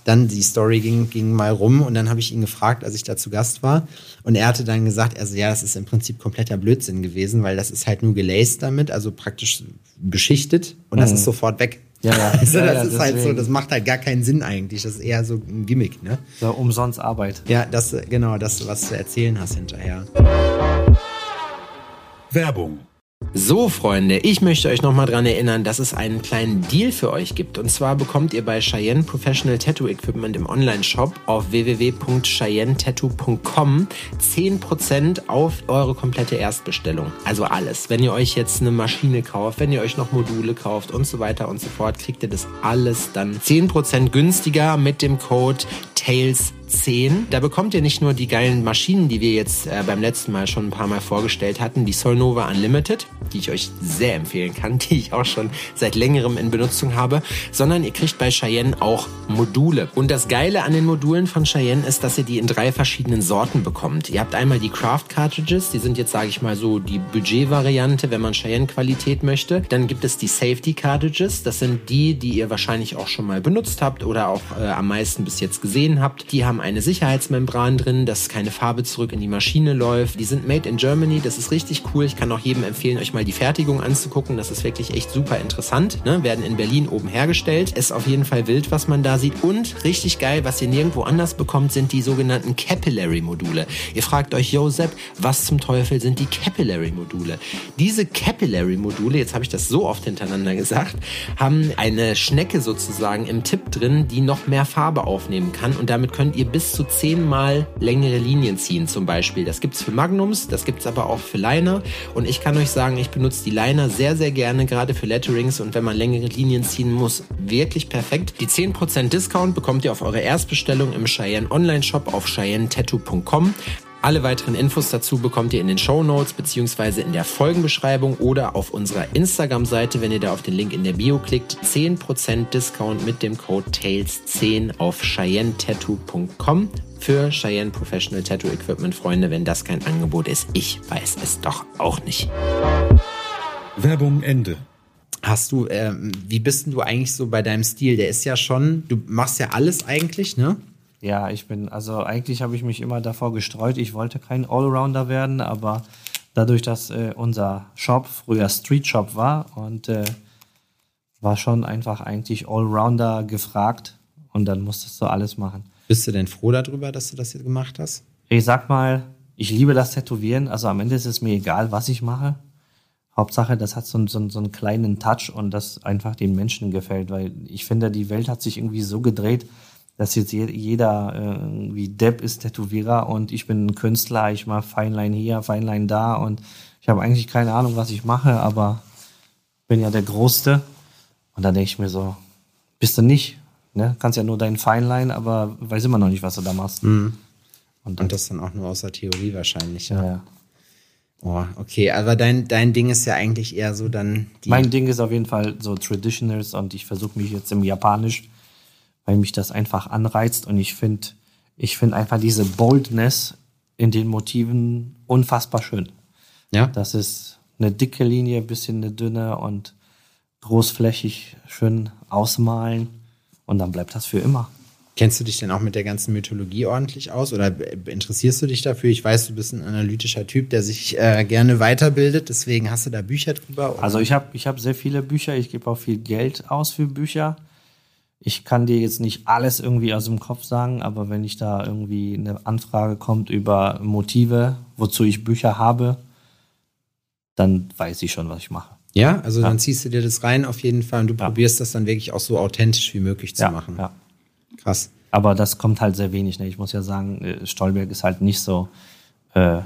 Dann die Story ging, ging mal rum und dann habe ich ihn gefragt, als ich da zu Gast war. Und er hatte dann gesagt, also ja, das ist im Prinzip kompletter Blödsinn gewesen, weil das ist halt nur gelaced damit, also praktisch beschichtet und das ist sofort weg. Ja, ja. Also Ja, das ja, ist halt so, das macht halt gar keinen Sinn eigentlich. Das ist eher so ein Gimmick, ne? So umsonst Arbeit. Ja, das, genau, das, was du erzählen hast hinterher. Werbung. So, Freunde, ich möchte euch nochmal dran erinnern, dass es einen kleinen Deal für euch gibt. Und zwar bekommt ihr bei Cheyenne Professional Tattoo Equipment im Online-Shop auf www.cheyennetattoo.com 10% auf eure komplette Erstbestellung. Also alles. Wenn ihr euch jetzt eine Maschine kauft, wenn ihr euch noch Module kauft und so weiter und so fort, kriegt ihr das alles dann 10% günstiger mit dem Code TAILS 10. Da bekommt ihr nicht nur die geilen Maschinen, die wir jetzt äh, beim letzten Mal schon ein paar Mal vorgestellt hatten, die Solnova Unlimited, die ich euch sehr empfehlen kann, die ich auch schon seit längerem in Benutzung habe, sondern ihr kriegt bei Cheyenne auch Module. Und das Geile an den Modulen von Cheyenne ist, dass ihr die in drei verschiedenen Sorten bekommt. Ihr habt einmal die Craft Cartridges, die sind jetzt, sage ich mal so, die Budget-Variante, wenn man Cheyenne-Qualität möchte. Dann gibt es die Safety Cartridges, das sind die, die ihr wahrscheinlich auch schon mal benutzt habt oder auch äh, am meisten bis jetzt gesehen habt. Die haben eine Sicherheitsmembran drin, dass keine Farbe zurück in die Maschine läuft. Die sind made in Germany, das ist richtig cool. Ich kann auch jedem empfehlen, euch mal die Fertigung anzugucken. Das ist wirklich echt super interessant. Ne? Werden in Berlin oben hergestellt. Ist auf jeden Fall wild, was man da sieht. Und richtig geil, was ihr nirgendwo anders bekommt, sind die sogenannten Capillary-Module. Ihr fragt euch, Josep, was zum Teufel sind die Capillary-Module? Diese Capillary-Module, jetzt habe ich das so oft hintereinander gesagt, haben eine Schnecke sozusagen im Tipp drin, die noch mehr Farbe aufnehmen kann. Und damit könnt ihr bis zu zehnmal längere Linien ziehen zum Beispiel. Das gibt's für Magnums, das gibt's aber auch für Liner. Und ich kann euch sagen, ich benutze die Liner sehr, sehr gerne, gerade für Letterings und wenn man längere Linien ziehen muss, wirklich perfekt. Die 10% Discount bekommt ihr auf eure Erstbestellung im Cheyenne Online-Shop auf cheyennetattoo.com. Alle weiteren Infos dazu bekommt ihr in den Show Notes beziehungsweise in der Folgenbeschreibung oder auf unserer Instagram-Seite, wenn ihr da auf den Link in der Bio klickt. 10% Discount mit dem Code TAILS10 auf CheyenneTattoo.com für Cheyenne Professional Tattoo Equipment Freunde. Wenn das kein Angebot ist, ich weiß es doch auch nicht. Werbung Ende. Hast du, ähm, wie bist denn du eigentlich so bei deinem Stil? Der ist ja schon, du machst ja alles eigentlich, ne? Ja, ich bin, also eigentlich habe ich mich immer davor gestreut. Ich wollte kein Allrounder werden, aber dadurch, dass äh, unser Shop früher Street Shop war und äh, war schon einfach eigentlich Allrounder gefragt und dann musstest du alles machen. Bist du denn froh darüber, dass du das jetzt gemacht hast? Ich sag mal, ich liebe das Tätowieren, also am Ende ist es mir egal, was ich mache. Hauptsache, das hat so, so, so einen kleinen Touch und das einfach den Menschen gefällt, weil ich finde, die Welt hat sich irgendwie so gedreht, dass jetzt jeder äh, irgendwie Depp ist Tätowierer und ich bin ein Künstler, ich mache Feinlein hier, Feinlein da und ich habe eigentlich keine Ahnung, was ich mache, aber bin ja der Größte. Und dann denke ich mir so, bist du nicht, ne? Kannst ja nur dein Feinlein, aber weiß immer noch nicht, was du da machst. Mhm. Und, und, das dann auch nur aus der Theorie wahrscheinlich, ja. ja. Oh, okay, aber dein, dein Ding ist ja eigentlich eher so dann die. Mein Ding ist auf jeden Fall so Traditionals und ich versuche mich jetzt im Japanisch weil mich das einfach anreizt und ich finde ich finde einfach diese Boldness in den Motiven unfassbar schön. Ja. Das ist eine dicke Linie, bisschen eine dünne und großflächig schön ausmalen und dann bleibt das für immer. Kennst du dich denn auch mit der ganzen Mythologie ordentlich aus oder interessierst du dich dafür? Ich weiß, du bist ein analytischer Typ, der sich äh, gerne weiterbildet, deswegen hast du da Bücher drüber? Oder? Also ich habe ich hab sehr viele Bücher, ich gebe auch viel Geld aus für Bücher. Ich kann dir jetzt nicht alles irgendwie aus dem Kopf sagen, aber wenn ich da irgendwie eine Anfrage kommt über Motive, wozu ich Bücher habe, dann weiß ich schon, was ich mache. Ja, also ja. dann ziehst du dir das rein auf jeden Fall und du ja. probierst das dann wirklich auch so authentisch wie möglich zu ja, machen. Ja. Krass. Aber das kommt halt sehr wenig. Ne? Ich muss ja sagen, äh, Stolberg ist halt nicht so äh,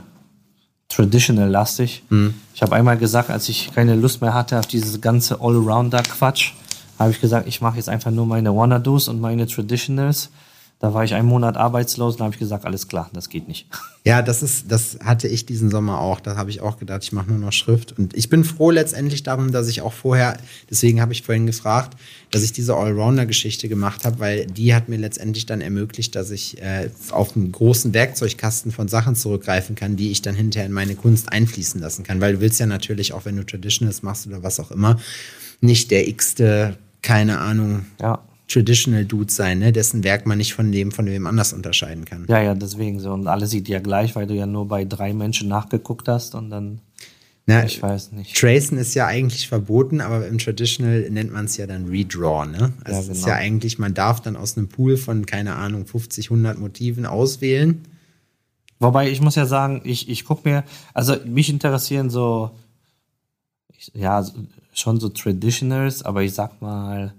traditional-lastig. Mhm. Ich habe einmal gesagt, als ich keine Lust mehr hatte auf dieses ganze Allrounder-Quatsch, habe ich gesagt, ich mache jetzt einfach nur meine Wannadoos und meine Traditionals. Da war ich einen Monat arbeitslos und habe ich gesagt, alles klar, das geht nicht. Ja, das ist, das hatte ich diesen Sommer auch. Da habe ich auch gedacht, ich mache nur noch Schrift. Und ich bin froh letztendlich darum, dass ich auch vorher, deswegen habe ich vorhin gefragt, dass ich diese Allrounder-Geschichte gemacht habe, weil die hat mir letztendlich dann ermöglicht, dass ich äh, auf einen großen Werkzeugkasten von Sachen zurückgreifen kann, die ich dann hinterher in meine Kunst einfließen lassen kann. Weil du willst ja natürlich, auch wenn du Traditionals machst oder was auch immer, nicht der x-te keine Ahnung, ja. Traditional Dude sein, ne? dessen Werk man nicht von dem von wem anders unterscheiden kann. Ja, ja, deswegen so. Und alles sieht ja gleich, weil du ja nur bei drei Menschen nachgeguckt hast und dann. Na, ich weiß nicht. Tracen ist ja eigentlich verboten, aber im Traditional nennt man es ja dann Redraw, ne? Also ja, genau. ist ja eigentlich, man darf dann aus einem Pool von, keine Ahnung, 50, 100 Motiven auswählen. Wobei ich muss ja sagen, ich, ich gucke mir, also mich interessieren so, ja, schon so Traditionals, aber ich sag mal,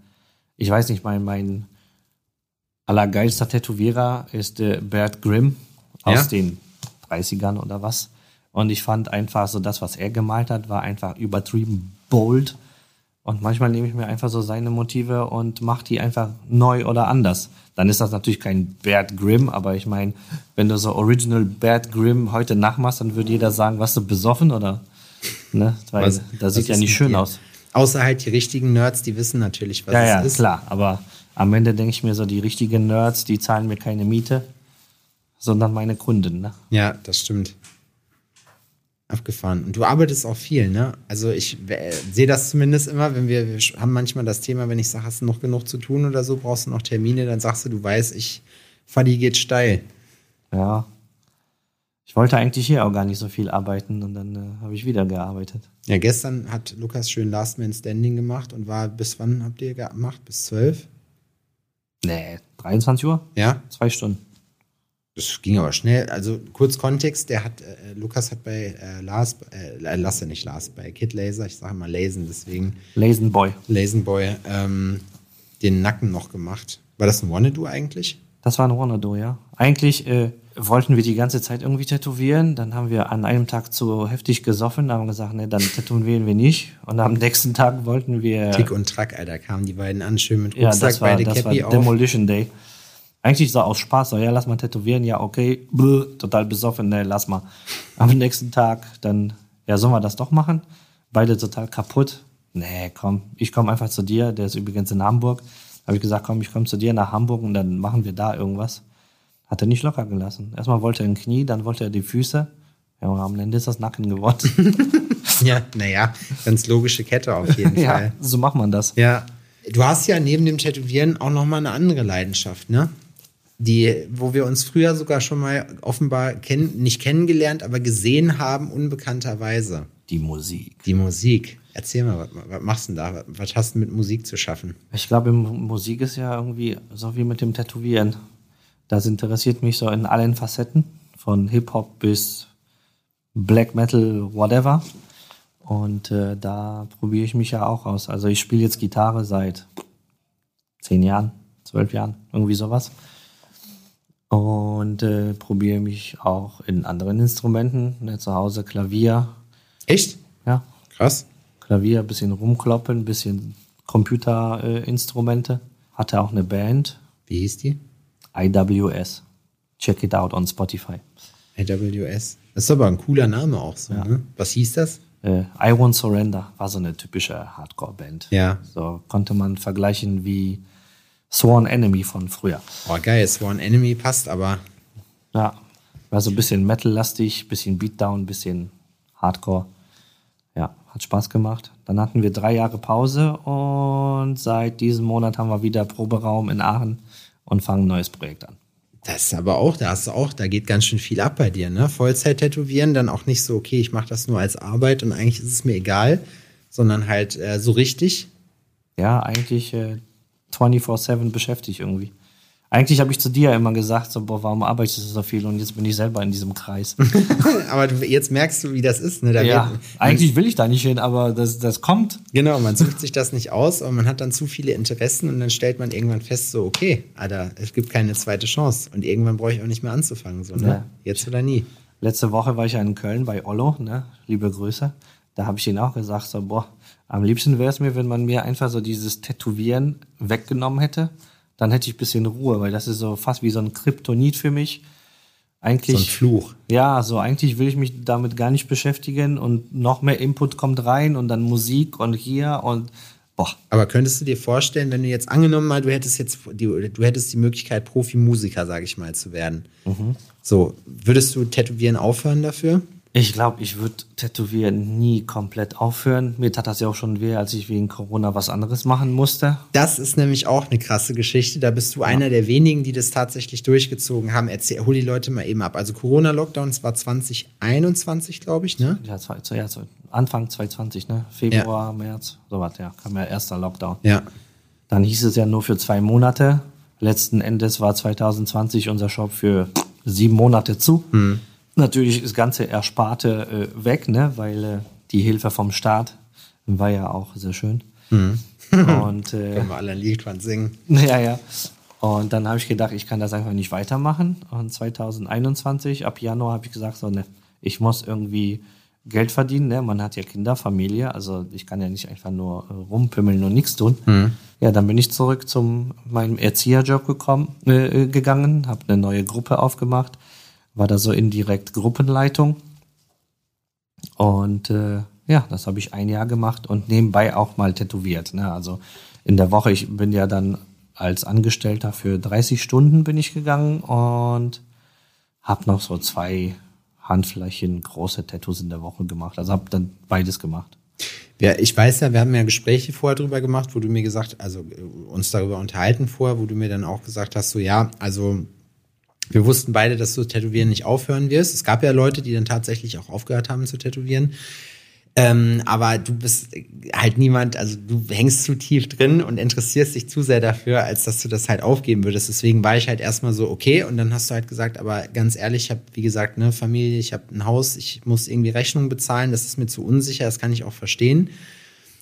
ich weiß nicht, mein, mein allergeilster Tätowierer ist äh, Bert Grimm aus ja? den 30ern oder was. Und ich fand einfach so, das, was er gemalt hat, war einfach übertrieben bold. Und manchmal nehme ich mir einfach so seine Motive und mache die einfach neu oder anders. Dann ist das natürlich kein Bert Grimm, aber ich meine, wenn du so Original Bert Grimm heute nachmachst, dann würde jeder sagen, was du besoffen oder? Ne? Weil was, das sieht ja nicht schön aus. Außer halt die richtigen Nerds, die wissen natürlich, was ja, es ja, ist. Ja, klar. Aber am Ende denke ich mir so, die richtigen Nerds, die zahlen mir keine Miete, sondern meine Kunden. Ne? Ja, das stimmt. Abgefahren. Und du arbeitest auch viel, ne? Also ich äh, sehe das zumindest immer, wenn wir, wir haben manchmal das Thema, wenn ich sage, hast du noch genug zu tun oder so, brauchst du noch Termine, dann sagst du, du weißt, ich, Fadi geht steil. Ja, ich wollte eigentlich hier auch gar nicht so viel arbeiten und dann äh, habe ich wieder gearbeitet. Ja, gestern hat Lukas schön Last Man Standing gemacht und war bis wann habt ihr gemacht? Bis zwölf? Nee, 23 Uhr? Ja. Zwei Stunden. Das ging aber schnell. Also kurz Kontext, der hat, äh, Lukas hat bei äh, Lars, äh, Lasse nicht Lars, bei Kid Laser, ich sage mal Lasen, deswegen. Lasen Boy. Lasen Boy, ähm, den Nacken noch gemacht. War das ein Wanna-Do eigentlich? Das war in Ronaldo, ja. Eigentlich äh, wollten wir die ganze Zeit irgendwie tätowieren. Dann haben wir an einem Tag zu heftig gesoffen. Haben gesagt, ne, dann tätowieren wir nicht. Und am nächsten Tag wollten wir. Tick und Track, Alter, kamen die beiden an, schön mit ja, Rucksack, das war, beide das Cappy war auf. Demolition Day. Eigentlich so aus Spaß, so, ja, lass mal tätowieren, ja, okay, Bluh, total besoffen, ne, lass mal. Am nächsten Tag dann, ja, sollen wir das doch machen? Beide total kaputt. Nee, komm, ich komme einfach zu dir, der ist übrigens in Hamburg. Habe ich gesagt, komm, ich komme zu dir nach Hamburg und dann machen wir da irgendwas. Hat er nicht locker gelassen. Erstmal wollte er ein Knie, dann wollte er die Füße. Ja, am Ende ist das Nacken geworden. Ja, naja, ganz logische Kette auf jeden ja, Fall. so macht man das. Ja. Du hast ja neben dem Tätowieren auch nochmal eine andere Leidenschaft, ne? Die, wo wir uns früher sogar schon mal offenbar kenn nicht kennengelernt, aber gesehen haben, unbekannterweise. Die Musik. Die Musik. Erzähl mal, was, was machst du denn da? Was, was hast du mit Musik zu schaffen? Ich glaube, Musik ist ja irgendwie so wie mit dem Tätowieren. Das interessiert mich so in allen Facetten, von Hip-Hop bis Black Metal, whatever. Und äh, da probiere ich mich ja auch aus. Also ich spiele jetzt Gitarre seit zehn Jahren, zwölf Jahren, irgendwie sowas. Und äh, probiere mich auch in anderen Instrumenten, ne, zu Hause Klavier, Echt? ja, Krass. Klavier, bisschen rumkloppen, bisschen Computerinstrumente. Äh. Hatte auch eine Band, Wie hieß die? IWS. Check it out on Spotify. AWS. Das ist aber ein cooler Name auch so, ne? Was hieß das? Äh, I Won't Surrender war so eine typische Hardcore-Band. Ja. So konnte man vergleichen wie Sworn Enemy von früher. Oh, geil, Sworn Enemy passt aber. Ja, war so ein bisschen Metal-lastig, bisschen Beatdown, bisschen Hardcore. Ja, hat Spaß gemacht. Dann hatten wir drei Jahre Pause und seit diesem Monat haben wir wieder Proberaum in Aachen und fangen ein neues Projekt an. Das ist aber auch, da hast du auch, da geht ganz schön viel ab bei dir, ne? Vollzeit tätowieren, dann auch nicht so, okay, ich mache das nur als Arbeit und eigentlich ist es mir egal, sondern halt äh, so richtig. Ja, eigentlich äh, 24-7 beschäftigt irgendwie. Eigentlich habe ich zu dir immer gesagt, so, boah, warum arbeitest du so viel? Und jetzt bin ich selber in diesem Kreis. aber du, jetzt merkst du, wie das ist, ne? Da ja, wird, eigentlich will ich da nicht hin, aber das, das kommt. Genau, man sucht sich das nicht aus, aber man hat dann zu viele Interessen und dann stellt man irgendwann fest, so, okay, Alter, es gibt keine zweite Chance. Und irgendwann brauche ich auch nicht mehr anzufangen, so, ne? Ja. Jetzt oder nie. Letzte Woche war ich ja in Köln bei Ollo, ne? liebe Grüße. Da habe ich ihn auch gesagt, so, boah, am liebsten wäre es mir, wenn man mir einfach so dieses Tätowieren weggenommen hätte. Dann hätte ich ein bisschen Ruhe, weil das ist so fast wie so ein Kryptonit für mich. Eigentlich, So ein Fluch. ja, so eigentlich will ich mich damit gar nicht beschäftigen und noch mehr Input kommt rein und dann Musik und hier und boah, Aber könntest du dir vorstellen, wenn du jetzt angenommen mal, du hättest jetzt die, du hättest die Möglichkeit, Profimusiker, sage ich mal, zu werden. So, würdest du tätowieren aufhören dafür? Ich glaube, ich würde Tätowieren nie komplett aufhören. Mir tat das ja auch schon weh, als ich wegen Corona was anderes machen musste. Das ist nämlich auch eine krasse Geschichte. Da bist du einer der wenigen, die das tatsächlich durchgezogen haben. Erzähl, hol die Leute mal eben ab. Also Corona-Lockdown, es war 2021, glaube ich, ne? Ja, zwei, ja, zwei, Anfang 2020, ne? Februar, März, sowas, ja, kam ja erster Lockdown. Ja. Dann hieß es ja nur für zwei Monate. Letzten Endes war 2020 unser Shop für sieben Monate zu. Natürlich ist das ganze Ersparte äh, weg, ne? weil äh, die Hilfe vom Staat war ja auch sehr schön. Und äh, Können wir alle ein Lied von singen. ja, ja. Und dann habe ich gedacht, ich kann das einfach nicht weitermachen. Und 2021, ab Januar, habe ich gesagt, so, ne, ich muss irgendwie Geld verdienen. Ne? Man hat ja Kinder, Familie. Also ich kann ja nicht einfach nur äh, rumpimmeln und nichts tun. Ja, dann bin ich zurück zum meinem Erzieherjob gekommen, äh, gegangen, habe eine neue Gruppe aufgemacht, war da so indirekt Gruppenleitung. Und äh, ja, das habe ich ein Jahr gemacht und nebenbei auch mal tätowiert. Ne? Also in der Woche, ich bin ja dann als Angestellter für 30 Stunden bin ich gegangen und habe noch so zwei Handflächen große Tattoos in der Woche gemacht. Also habe dann beides gemacht. Ja, ich weiß ja, wir haben ja Gespräche vorher drüber gemacht, wo du mir gesagt, also äh, uns darüber unterhalten vorher, wo du mir dann auch gesagt hast, so ja, also wir wussten beide, dass du Tätowieren nicht aufhören wirst. Es gab ja Leute, die dann tatsächlich auch aufgehört haben zu tätowieren. Ähm, aber du bist halt niemand, also du hängst zu tief drin und interessierst dich zu sehr dafür, als dass du das halt aufgeben würdest. Deswegen war ich halt erstmal so, okay, und dann hast du halt gesagt, aber ganz ehrlich, ich habe, wie gesagt, eine Familie, ich habe ein Haus, ich muss irgendwie Rechnungen bezahlen, das ist mir zu unsicher, das kann ich auch verstehen.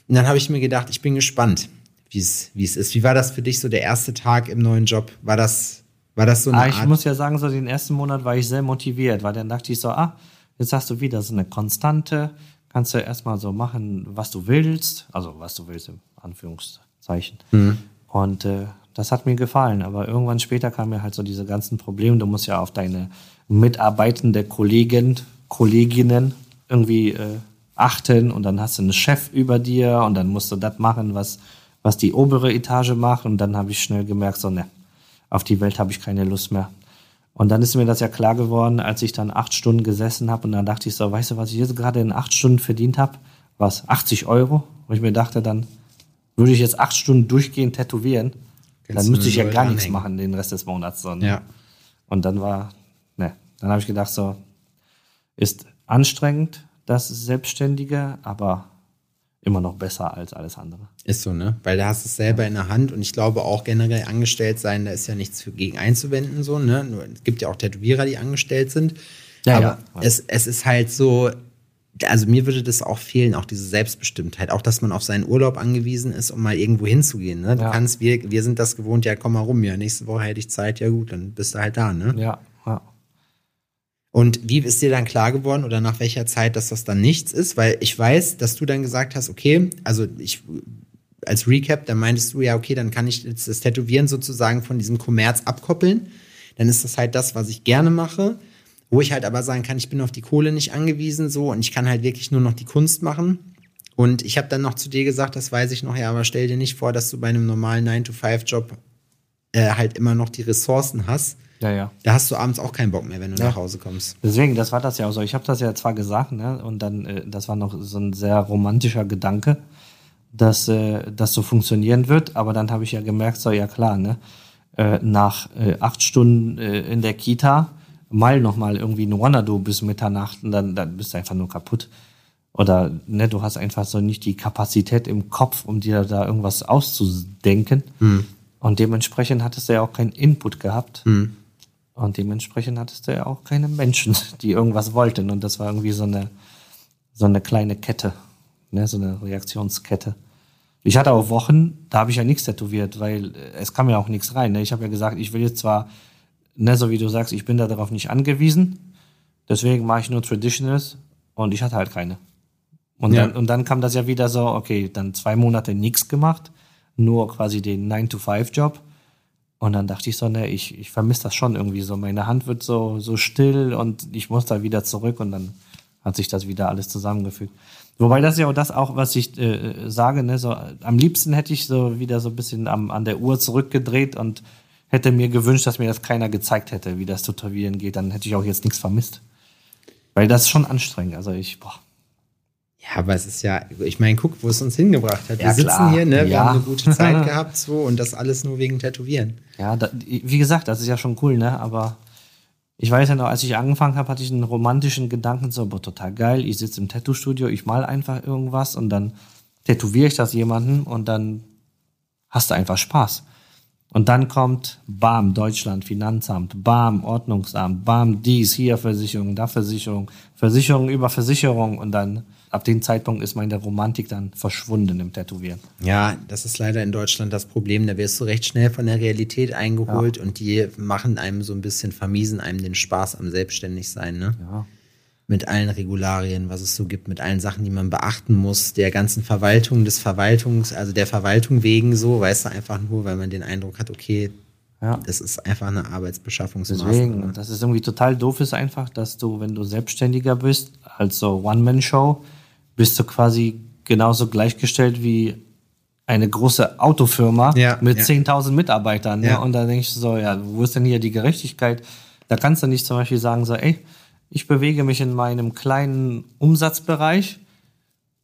Und dann habe ich mir gedacht, ich bin gespannt, wie es wie es ist. Wie war das für dich so der erste Tag im neuen Job? War das War das so eine Ah, ich Art? muss ja sagen, so den ersten Monat war ich sehr motiviert, weil dann dachte ich so, ah, jetzt hast du wieder so eine Konstante, kannst du erstmal so machen, was du willst, also was du willst, im Anführungszeichen. Mhm. Und äh, das hat mir gefallen, aber irgendwann später kamen mir halt so diese ganzen Probleme. Du musst ja auf deine mitarbeitende Kollegen, Kolleginnen irgendwie äh, achten und dann hast du einen Chef über dir und dann musst du das machen, was, was die obere Etage macht und dann habe ich schnell gemerkt, so ne, auf die Welt habe ich keine Lust mehr. Und dann ist mir das ja klar geworden, als ich dann acht Stunden gesessen habe und dann dachte ich so, weißt du, was ich jetzt gerade in acht Stunden verdient habe? Was, 80 Euro? Und ich mir dachte dann, würde ich jetzt acht Stunden durchgehend tätowieren, Kannst dann müsste ich ja gar nichts machen den Rest des Monats. So, ne? Ja. Und dann war, ne, dann habe ich gedacht, so, ist anstrengend, das Selbstständige, aber immer noch besser als alles andere. Ist so, ne? Weil da hast du es selber in der Hand und ich glaube auch generell angestellt sein, da ist ja nichts gegen einzuwenden, so, ne? Nur, es gibt ja auch Tätowierer, die angestellt sind. Ja, aber ja. Es, es ist halt so, also mir würde das auch fehlen, auch diese Selbstbestimmtheit, auch dass man auf seinen Urlaub angewiesen ist, um mal irgendwo hinzugehen. Ne? Du Ja. kannst, wir, wir sind das gewohnt, ja, komm mal rum, ja, nächste Woche hätte ich Zeit, ja gut, dann bist du halt da, ne? Ja, ja. Und wie ist dir dann klar geworden oder nach welcher Zeit, dass das dann nichts ist? Weil ich weiß, dass du dann gesagt hast, okay, also ich als Recap, dann meintest du ja, okay, dann kann ich jetzt das Tätowieren sozusagen von diesem Kommerz abkoppeln. Dann ist das halt das, was ich gerne mache, wo ich halt aber sagen kann, ich bin auf die Kohle nicht angewiesen so und ich kann halt wirklich nur noch die Kunst machen. Und ich habe dann noch zu dir gesagt, das weiß ich noch, ja, aber stell dir nicht vor, dass du bei einem normalen 9-to-5-Job äh, halt immer noch die Ressourcen hast. Ja, ja. Da hast du abends auch keinen Bock mehr, wenn du Ja. nach Hause kommst. Deswegen, das war das ja auch so. Ich habe das ja zwar gesagt, ne, und dann, äh, das war noch so ein sehr romantischer Gedanke, dass äh, das so funktionieren wird, aber dann habe ich ja gemerkt, so, ja klar, ne, äh, nach äh, acht Stunden äh, in der Kita mal nochmal irgendwie in Wanadu bis Mitternacht und dann, dann bist du einfach nur kaputt. Oder ne, du hast einfach so nicht die Kapazität im Kopf, um dir da irgendwas auszudenken. Und dementsprechend hattest du ja auch keinen Input gehabt. Und dementsprechend hattest du ja auch keine Menschen, die irgendwas wollten. Und das war irgendwie so eine, so eine kleine Kette, ne? so eine Reaktionskette. Ich hatte auch Wochen, da habe ich ja nichts tätowiert, weil äh, es kam ja auch nichts rein. Ne? Ich habe ja gesagt, ich will jetzt zwar, ne, so wie du sagst, ich bin da darauf nicht angewiesen, deswegen mache ich nur Traditionals und ich hatte halt keine. Und, Ja. dann, und dann kam das ja wieder so, okay, dann zwei Monate nichts gemacht, nur quasi den 9-to-5-Job. Und dann dachte ich so, ne, ich, ich vermisse das schon irgendwie so. Meine Hand wird so, so still und ich muss da wieder zurück und dann hat sich das wieder alles zusammengefügt. Wobei das ist ja auch das auch, was ich äh, sage, ne, so am liebsten hätte ich so wieder so ein bisschen am, an der Uhr zurückgedreht und hätte mir gewünscht, dass mir das keiner gezeigt hätte, wie das Tätowieren geht. Dann hätte ich auch jetzt nichts vermisst. Weil das ist schon anstrengend. Also ich, boah. Ja, aber es ist ja, ich meine, guck, wo es uns hingebracht hat. Wir Ja, sitzen klar. hier, ne? Wir Ja. haben eine gute Zeit gehabt, so, und das alles nur wegen Tätowieren. Ja, da, wie gesagt, das ist ja schon cool, ne? Aber ich weiß ja noch, als ich angefangen habe, hatte ich einen romantischen Gedanken, so, boah, total geil, ich sitze im Tattoo-Studio, ich mal einfach irgendwas und dann tätowiere ich das jemanden und dann hast du einfach Spaß. Und dann kommt BAM, Deutschland, Finanzamt, BAM, Ordnungsamt, BAM, dies, hier Versicherung, da Versicherung, Versicherung über Versicherung und dann ab dem Zeitpunkt ist meine Romantik dann verschwunden im Tätowieren. Ja, das ist leider in Deutschland das Problem. Da wirst du recht schnell von der Realität eingeholt und die machen einem so ein bisschen, vermiesen einem den Spaß am Selbstständigsein, ne? Ja. Mit allen Regularien, was es so gibt, mit allen Sachen, die man beachten muss, der ganzen Verwaltung, des Verwaltungs, also der Verwaltung wegen so, weißt du, einfach nur, weil man den Eindruck hat, okay, Ja. das ist einfach eine Arbeitsbeschaffungsmaßnahme. Deswegen, das ist irgendwie total doof ist einfach, dass du, wenn du Selbstständiger bist, also One-Man-Show, bist du quasi genauso gleichgestellt wie eine große Autofirma Ja, mit ja. 10.000 Mitarbeitern. Ja. Ne? Und da denkst du so, ja, wo ist denn hier die Gerechtigkeit? Da kannst du nicht zum Beispiel sagen, so, ey, ich bewege mich in meinem kleinen Umsatzbereich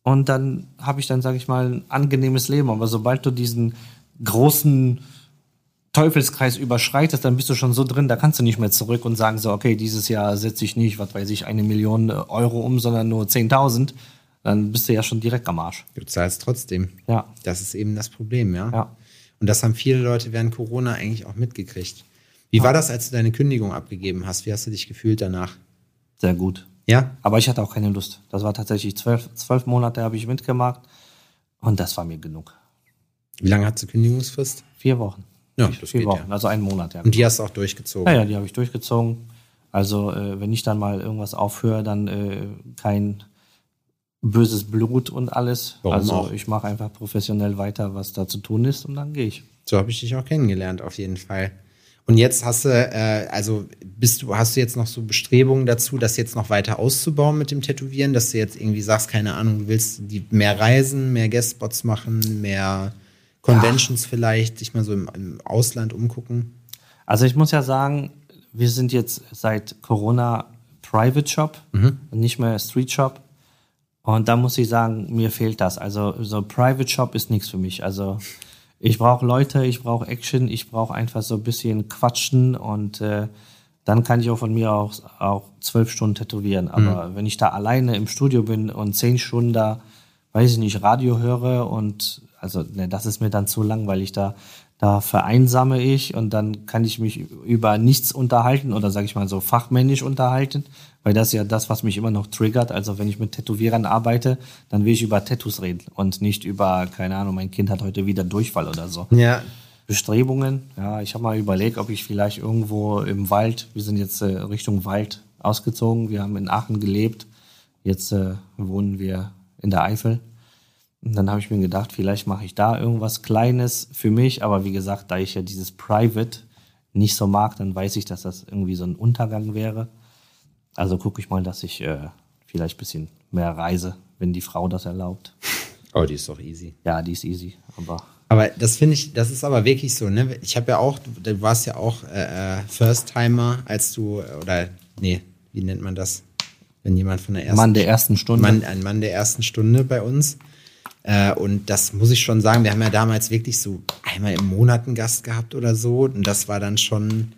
und dann habe ich dann, sage ich mal, ein angenehmes Leben. Aber sobald du diesen großen Teufelskreis überschreitest, dann bist du schon so drin, da kannst du nicht mehr zurück und sagen so, okay, dieses Jahr setze ich nicht, was weiß ich, eine Million Euro um, sondern nur 10.000. Dann bist du ja schon direkt am Arsch. Du zahlst trotzdem. Ja. Das ist eben das Problem, ja. Ja. Und das haben viele Leute während Corona eigentlich auch mitgekriegt. Wie war das, als du deine Kündigung abgegeben hast? Wie hast du dich gefühlt danach? Sehr gut. Ja? Aber ich hatte auch keine Lust. Das war tatsächlich zwölf, zwölf Monate habe ich mitgemacht und das war mir genug. Wie lange hat die Kündigungsfrist? Vier Wochen. Ja, Vier geht Wochen, ja. also einen Monat, ja. Und die hast du auch durchgezogen. Ja, ja, die habe ich durchgezogen. Also äh, wenn ich dann mal irgendwas aufhöre, dann äh, kein böses Blut und alles. Warum also auch? ich mache einfach professionell weiter, was da zu tun ist und dann gehe ich. So habe ich dich auch kennengelernt, auf jeden Fall. Und jetzt hast du, äh, also bist du, hast du jetzt noch so Bestrebungen dazu, das jetzt noch weiter auszubauen mit dem Tätowieren, dass du jetzt irgendwie sagst, keine Ahnung, du willst die mehr reisen, mehr Guestspots machen, mehr Conventions vielleicht, dich mal so im, im Ausland umgucken? Also ich muss ja sagen, wir sind jetzt seit Corona Private Shop, und nicht mehr Street Shop. Und da muss ich sagen, mir fehlt das. Also so Private Shop ist nichts für mich. Also ich brauche Leute, ich brauche Action, ich brauche einfach so ein bisschen Quatschen und äh, dann kann ich auch von mir aus auch zwölf Stunden tätowieren. Aber wenn ich da alleine im Studio bin und zehn Stunden da, weiß ich nicht, Radio höre und also ne, das ist mir dann zu langweilig. Da, da vereinsame ich und dann kann ich mich über nichts unterhalten oder sage ich mal so fachmännisch unterhalten, weil das ist ja das, was mich immer noch triggert. Also wenn ich mit Tätowierern arbeite, dann will ich über Tattoos reden und nicht über, keine Ahnung, mein Kind hat heute wieder Durchfall oder so. Ja. Bestrebungen. Ja, ich habe mal überlegt, ob ich vielleicht irgendwo im Wald, wir sind jetzt äh, Richtung Wald ausgezogen, wir haben in Aachen gelebt, jetzt äh, wohnen wir in der Eifel. Und dann habe ich mir gedacht, vielleicht mache ich da irgendwas Kleines für mich, aber wie gesagt, da ich ja dieses Private nicht so mag, dann weiß ich, dass das irgendwie so ein Untergang wäre. Also gucke ich mal, dass ich äh, vielleicht ein bisschen mehr reise, wenn die Frau das erlaubt. Oh, die ist doch easy. Ja, die ist easy, aber Aber das finde ich, das ist aber wirklich so, ne? Ich habe ja auch, du, warst ja auch äh, äh, First-Timer, als du, oder, nee, wie nennt man das? Wenn jemand von der ersten Mann der ersten Stunde. Mann, ein Mann der ersten Stunde bei uns. Äh, und das muss ich schon sagen, wir haben ja damals wirklich so einmal im Monat einen Gast gehabt oder so. Und das war dann schon,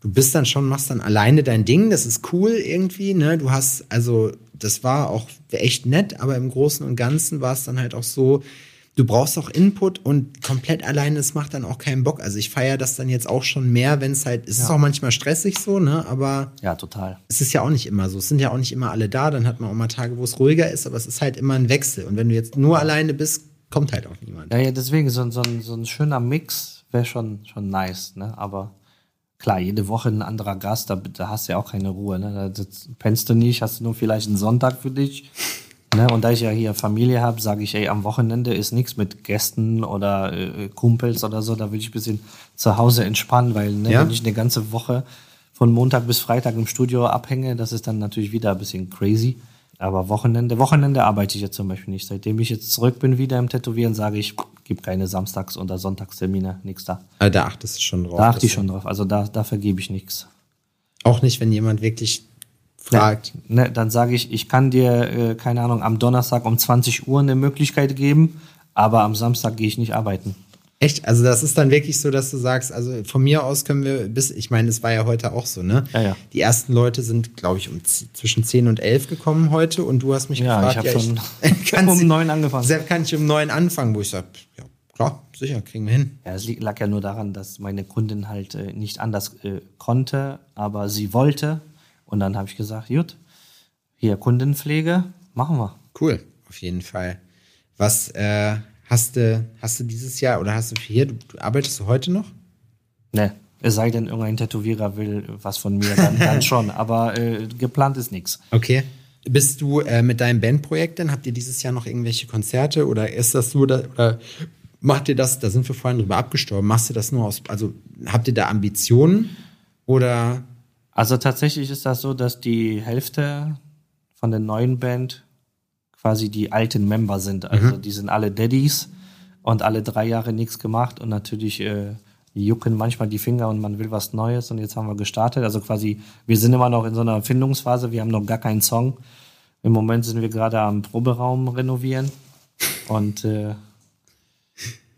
du bist dann schon, machst dann alleine dein Ding, das ist cool irgendwie, ne? Du hast, also, das war auch echt nett, aber im Großen und Ganzen war es dann halt auch so, du brauchst auch Input und komplett alleine, das macht dann auch keinen Bock. Also ich feiere das dann jetzt auch schon mehr, wenn es halt, es ist Ja. auch manchmal stressig so, ne? Aber Ja, total. es ist ja auch nicht immer so. Es sind ja auch nicht immer alle da. Dann hat man auch mal Tage, wo es ruhiger ist, aber es ist halt immer ein Wechsel. Und wenn du jetzt nur alleine bist, kommt halt auch niemand. Ja, ja, deswegen, so, ein- so, ein, so ein schöner Mix wäre schon, schon nice, ne? Aber klar, jede Woche ein anderer Gast, da, da hast du ja auch keine Ruhe, ne? Da pennst du nicht, hast du nur vielleicht einen Sonntag für dich. Ne? Und da ich ja hier Familie habe, sage ich, ey, am Wochenende ist nichts mit Gästen oder äh, Kumpels oder so, da will ich ein bisschen zu Hause entspannen, weil ne, Ja. wenn ich eine ganze Woche von Montag bis Freitag im Studio abhänge, das ist dann natürlich wieder ein bisschen crazy. Aber Wochenende, Wochenende arbeite ich jetzt zum Beispiel nicht. Seitdem ich jetzt zurück bin wieder im Tätowieren, sage ich, gibt keine Samstags- oder Sonntagstermine, nichts da. Aber da achtest du schon drauf. Da achte ich schon drauf. Also da, da vergebe ich nichts. Auch nicht, wenn jemand wirklich fragt. Ne, dann sage ich, ich kann dir, äh, keine Ahnung, am Donnerstag um 20 Uhr eine Möglichkeit geben, aber am Samstag gehe ich nicht arbeiten. Echt? Also das ist dann wirklich so, dass du sagst, also von mir aus können wir bis, ich meine, es war ja heute auch so, ne? Ja, ja. Die ersten Leute sind, glaube ich, um zwischen 10 und 11 gekommen heute und du hast mich Ja, gefragt, ich habe schon kannst um du- neun angefangen. Selbst kann ich um 9 anfangen, wo ich sage, ja, klar, sicher, kriegen wir hin. Ja, es lag ja nur daran, dass meine Kundin halt äh, nicht anders äh, konnte, aber sie wollte. Und dann habe ich gesagt, gut, hier Kundenpflege, machen wir. Cool, auf jeden Fall. Was äh, hast du, hast du dieses Jahr oder hast du hier, du, du arbeitest du heute noch? Ne, es sei denn, irgendein Tätowierer will was von mir, dann, dann schon. Aber äh, geplant ist nichts. Okay. Bist du äh, mit deinem Bandprojekt denn? Habt ihr dieses Jahr noch irgendwelche Konzerte oder ist das so, da, oder macht ihr das, da sind wir vorhin drüber abgestorben, machst du das nur aus, also habt ihr da Ambitionen oder Also tatsächlich ist das so, dass die Hälfte von der neuen Band quasi die alten Member sind. Also die sind alle Daddies und alle drei Jahre nichts gemacht und natürlich äh, jucken manchmal die Finger und man will was Neues und jetzt haben wir gestartet. Also quasi, wir sind immer noch in so einer Findungsphase, wir haben noch gar keinen Song. Im Moment sind wir gerade am Proberaum renovieren und äh,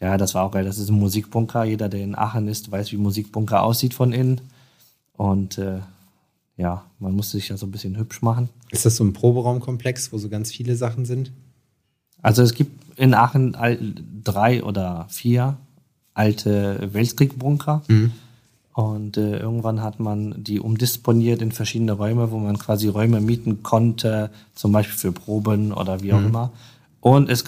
ja, das war auch geil. Das ist ein Musikbunker. Jeder, der in Aachen ist, weiß, wie Musikbunker aussieht von innen. Und äh, ja, man musste sich ja so ein bisschen hübsch machen. ist das so ein Proberaumkomplex, wo so ganz viele Sachen sind? Also es gibt in Aachen drei oder vier alte Weltkrieg-Bunker. Und äh, irgendwann hat man die umdisponiert in verschiedene Räume, wo man quasi Räume mieten konnte, zum Beispiel für Proben oder wie auch immer. Und es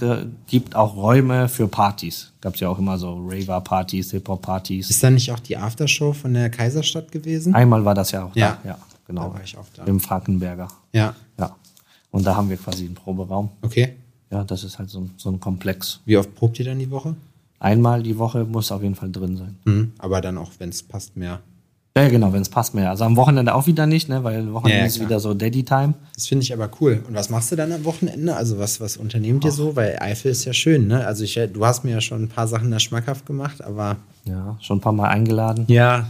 gibt auch Räume für Partys. Gab es ja auch immer so Raver-Partys, Hip-Hop-Partys. Ist da nicht auch die Aftershow von der Kaiserstadt gewesen? Einmal war das ja auch Ja. da. Ja, genau. Da war ich auch da. Im Frankenberger. Ja, Ja. Und da haben wir quasi einen Proberaum. okay. Ja, das ist halt so, ein- so ein Komplex. Wie oft probt ihr dann die Woche? Einmal die Woche muss auf jeden Fall drin sein. Mhm. Aber dann auch, wenn es passt, mehr. Ja, genau, wenn es passt mehr. Also am Wochenende auch wieder nicht, ne? weil Wochenende Ja, ja, ist wieder so Daddy-Time. Das finde ich aber cool. Und was machst du dann am Wochenende? Also was, was unternehmt ihr so? Weil Eifel ist ja schön, ne? Also ich, du hast mir ja schon ein paar Sachen da schmackhaft gemacht, aber Ja, schon ein paar Mal eingeladen. ja.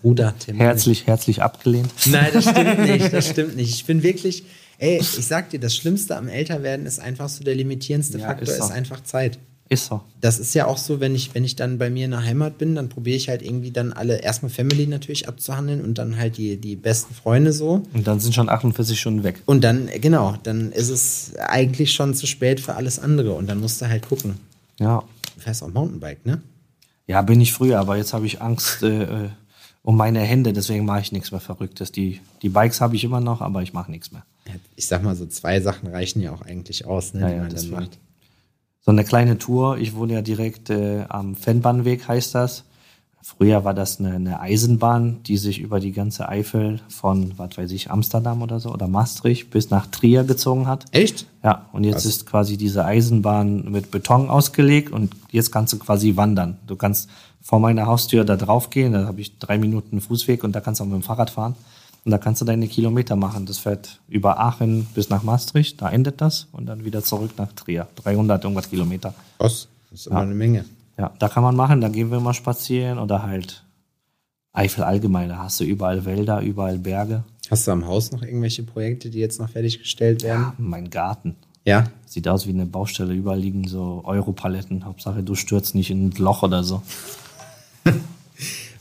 Bruder Tim. Herzlich, herzlich abgelehnt. Nein, das stimmt nicht. Das stimmt nicht. Ich bin wirklich, ey, ich sag dir, das Schlimmste am Älterwerden ist einfach so der limitierendste Ja, Faktor ist ist, einfach Zeit. Ist so. Das ist ja auch so, wenn ich, wenn ich dann bei mir in der Heimat bin, dann probiere ich halt irgendwie dann alle, erstmal Family natürlich abzuhandeln und dann halt die, die besten Freunde so. Und dann sind schon 48 Stunden weg. Und dann, genau, dann ist es eigentlich schon zu spät für alles andere und dann musst du halt gucken. Ja. Du fährst auch Mountainbike, ne? Ja, bin ich früher, aber jetzt habe ich Angst äh, äh, um meine Hände, deswegen mache ich nichts mehr Verrücktes. Die, die Bikes habe ich immer noch, aber ich mache nichts mehr. Ich sag mal, so zwei Sachen reichen ja auch eigentlich aus, ne, Ja, die ja, man dann macht. So eine kleine Tour. Ich wohne ja direkt äh, am Fennbahnweg, heißt das. Früher war das eine, eine Eisenbahn, die sich über die ganze Eifel von, was weiß ich, Amsterdam oder so oder Maastricht bis nach Trier gezogen hat. Echt? Ja, und jetzt Krass. ist quasi diese Eisenbahn mit Beton ausgelegt und jetzt kannst du quasi wandern. Du kannst vor meiner Haustür da drauf gehen, da habe ich drei Minuten Fußweg und da kannst du auch mit dem Fahrrad fahren. Und da kannst du deine Kilometer machen. Das fährt über Aachen bis nach Maastricht, da endet das und dann wieder zurück nach Trier. 300 irgendwas Kilometer. Krass. Das ist immer eine Menge. Ja, da kann man machen, da gehen wir mal spazieren oder halt Eifel allgemein, da hast du überall Wälder, überall Berge. Hast du am Haus noch irgendwelche Projekte, die jetzt noch fertiggestellt werden? Mein Garten. Ja. Sieht aus wie eine Baustelle, überall liegen so Europaletten. Hauptsache, du stürzt nicht in ein Loch oder so.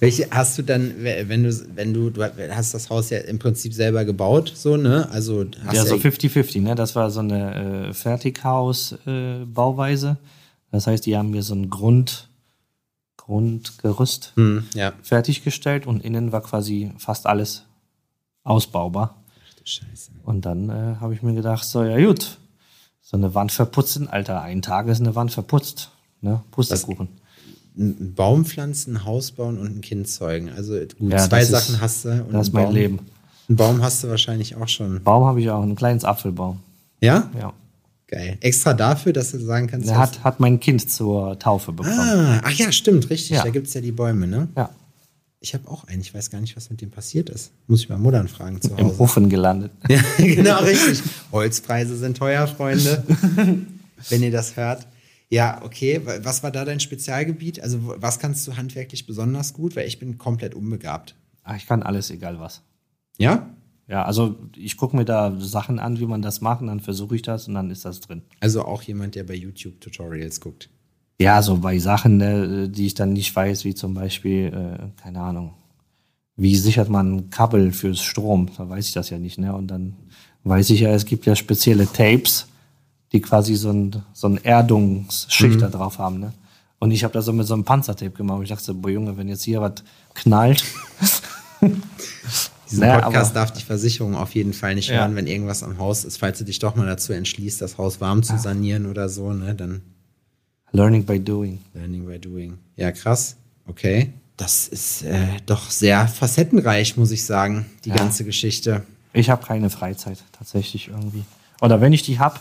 Welche hast du dann, wenn du, wenn du, du hast das Haus ja im Prinzip selber gebaut, so, ne? Also hast Ja, so 50-50, ne? Das war so eine äh, Fertighaus-Bauweise. Äh, das heißt, die haben mir so ein Grund, Grundgerüst Hm, ja. fertiggestellt und innen war quasi fast alles ausbaubar. Du Scheiße. Und dann äh, habe ich mir gedacht, so, ja gut, so eine Wand verputzen, Alter, ein Tag ist eine Wand verputzt. Ne? Pustekuchen. Ein Baum pflanzen, ein Haus bauen und ein Kind zeugen. Also gut, Ja, zwei das ist- Sachen hast du. Und Das ist einen mein Baum, Leben. Einen Baum hast du wahrscheinlich auch schon. Baum habe ich auch, ein kleines Apfelbaum. Ja? Ja. Geil. Extra dafür, dass du sagen kannst, Der du hat, hat mein Kind zur Taufe bekommen. Ah, ach ja, stimmt, richtig. Ja. Da gibt es ja die Bäume, ne? Ja, Ich habe auch einen. Ich weiß gar nicht, was mit dem passiert ist. Muss ich mal Muttern fragen zu im Hause. Ofen gelandet. Ja, genau, richtig. Holzpreise sind teuer, Freunde. wenn ihr das hört. Ja, okay. Wa- Was war da dein Spezialgebiet? Also, was kannst du handwerklich besonders gut? Weil ich bin komplett unbegabt. Ach, ich kann alles, egal was. Ja? Ja, also ich gucke mir da Sachen an, wie man das macht, und dann versuche ich das und dann ist das drin. Also auch jemand, der bei YouTube Tutorials guckt. Ja, so bei Sachen, ne, die ich dann nicht weiß, wie zum Beispiel, äh, keine Ahnung, wie sichert man Kabel fürs Strom? Da weiß ich das ja nicht, ne? Und dann weiß ich ja, es gibt ja spezielle Tapes, die quasi so ein, so ein Erdungsschicht da drauf haben, ne? Und ich habe das so mit so einem Panzertape gemacht. Und ich dachte, so, boah Junge, wenn jetzt hier was knallt. Diesen Naja, Podcast darf die Versicherung auf jeden Fall nicht Ja. hören, wenn irgendwas am Haus ist. Falls du dich doch mal dazu entschließt, das Haus warm zu sanieren oder so, ne, dann Learning by doing. Learning by doing. Ja, krass. Okay. Das ist äh, doch sehr facettenreich, muss ich sagen, die Ja. ganze Geschichte. Ich habe keine Freizeit, tatsächlich irgendwie. Oder wenn ich die hab,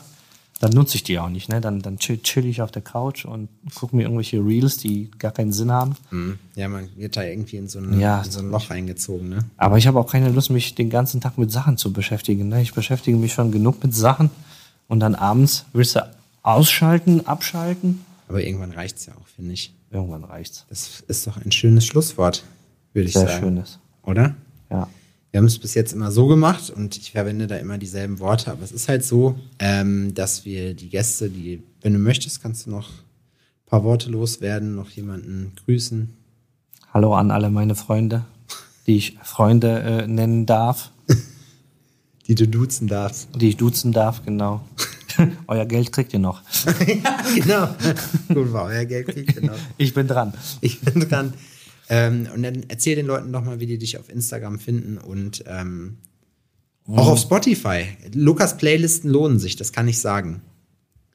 dann nutze ich die auch nicht. Ne? Dann, dann chill, chill ich auf der Couch und gucke mir irgendwelche Reels, die gar keinen Sinn haben. Hm. Ja, man wird da irgendwie in so, eine, Ja, in so ein Loch reingezogen, ne? Aber ich habe auch keine Lust, mich den ganzen Tag mit Sachen zu beschäftigen. Ne? Ich beschäftige mich schon genug mit Sachen und dann abends willst du ausschalten, abschalten. Aber irgendwann reicht's ja auch, finde ich. Irgendwann reicht's. Das ist doch ein schönes Schlusswort, würde ich Sehr sagen. schönes. Oder? Ja. Wir haben es bis jetzt immer so gemacht und ich verwende da immer dieselben Worte, aber es ist halt so, ähm, dass wir die Gäste, die, wenn du möchtest, kannst du noch ein paar Worte loswerden, noch jemanden grüßen. Hallo an alle meine Freunde, die ich Freunde äh, nennen darf, Die du duzen darfst. die ich duzen darf, genau. Euer Geld kriegt ihr noch. genau. Gut, war euer Geld kriegt ihr noch. Ich bin dran. Ich bin dran. Ähm, und dann erzähl den Leuten doch mal, wie die dich auf Instagram finden und ähm, auch auf Spotify. Lukas Playlisten lohnen sich, das kann ich sagen.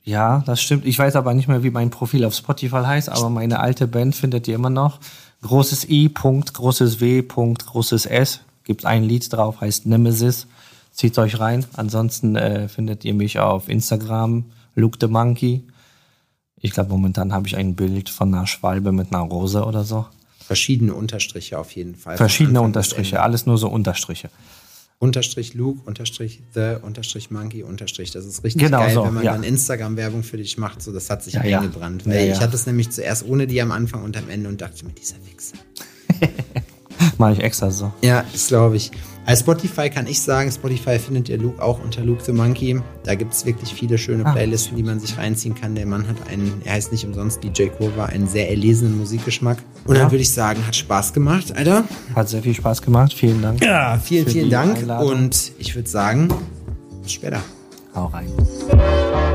Ja, das stimmt. Ich weiß aber nicht mehr, wie mein Profil auf Spotify heißt, aber meine alte Band findet ihr immer noch. Großes I, Punkt, großes W, Punkt, großes S. Gibt ein Lied drauf, heißt Nemesis. Zieht euch rein. Ansonsten äh, findet ihr mich auf Instagram, Luke the Monkey. Ich glaube, momentan habe ich ein Bild von einer Schwalbe mit einer Rose oder so. Verschiedene Unterstriche auf jeden Fall. Verschiedene Unterstriche, alles nur so Unterstriche. Unterstrich Luke, Unterstrich The, Unterstrich Monkey, Unterstrich. Das ist richtig Genau geil, so, wenn man ja. dann Instagram-Werbung für dich macht. So, das hat sich Ja, eingebrannt. Ja, Weil ja. ich hatte es nämlich zuerst ohne die am Anfang und am Ende und dachte mir, dieser Wichser. Mache ich extra so. Ja, das glaube ich. Als Spotify kann ich sagen, Spotify findet ihr Luke auch unter Luke the Monkey. Da gibt es wirklich viele schöne Ah, Playlisten, die man sich reinziehen kann. Der Mann hat einen, er heißt nicht umsonst DJ Kurva, einen sehr erlesenen Musikgeschmack. Und dann Ja. würde ich sagen, hat Spaß gemacht, Alter. Hat sehr viel Spaß gemacht. Vielen Dank. Ja, vielen, vielen Dank. Einladung. Und ich würde sagen, bis später. Hau rein.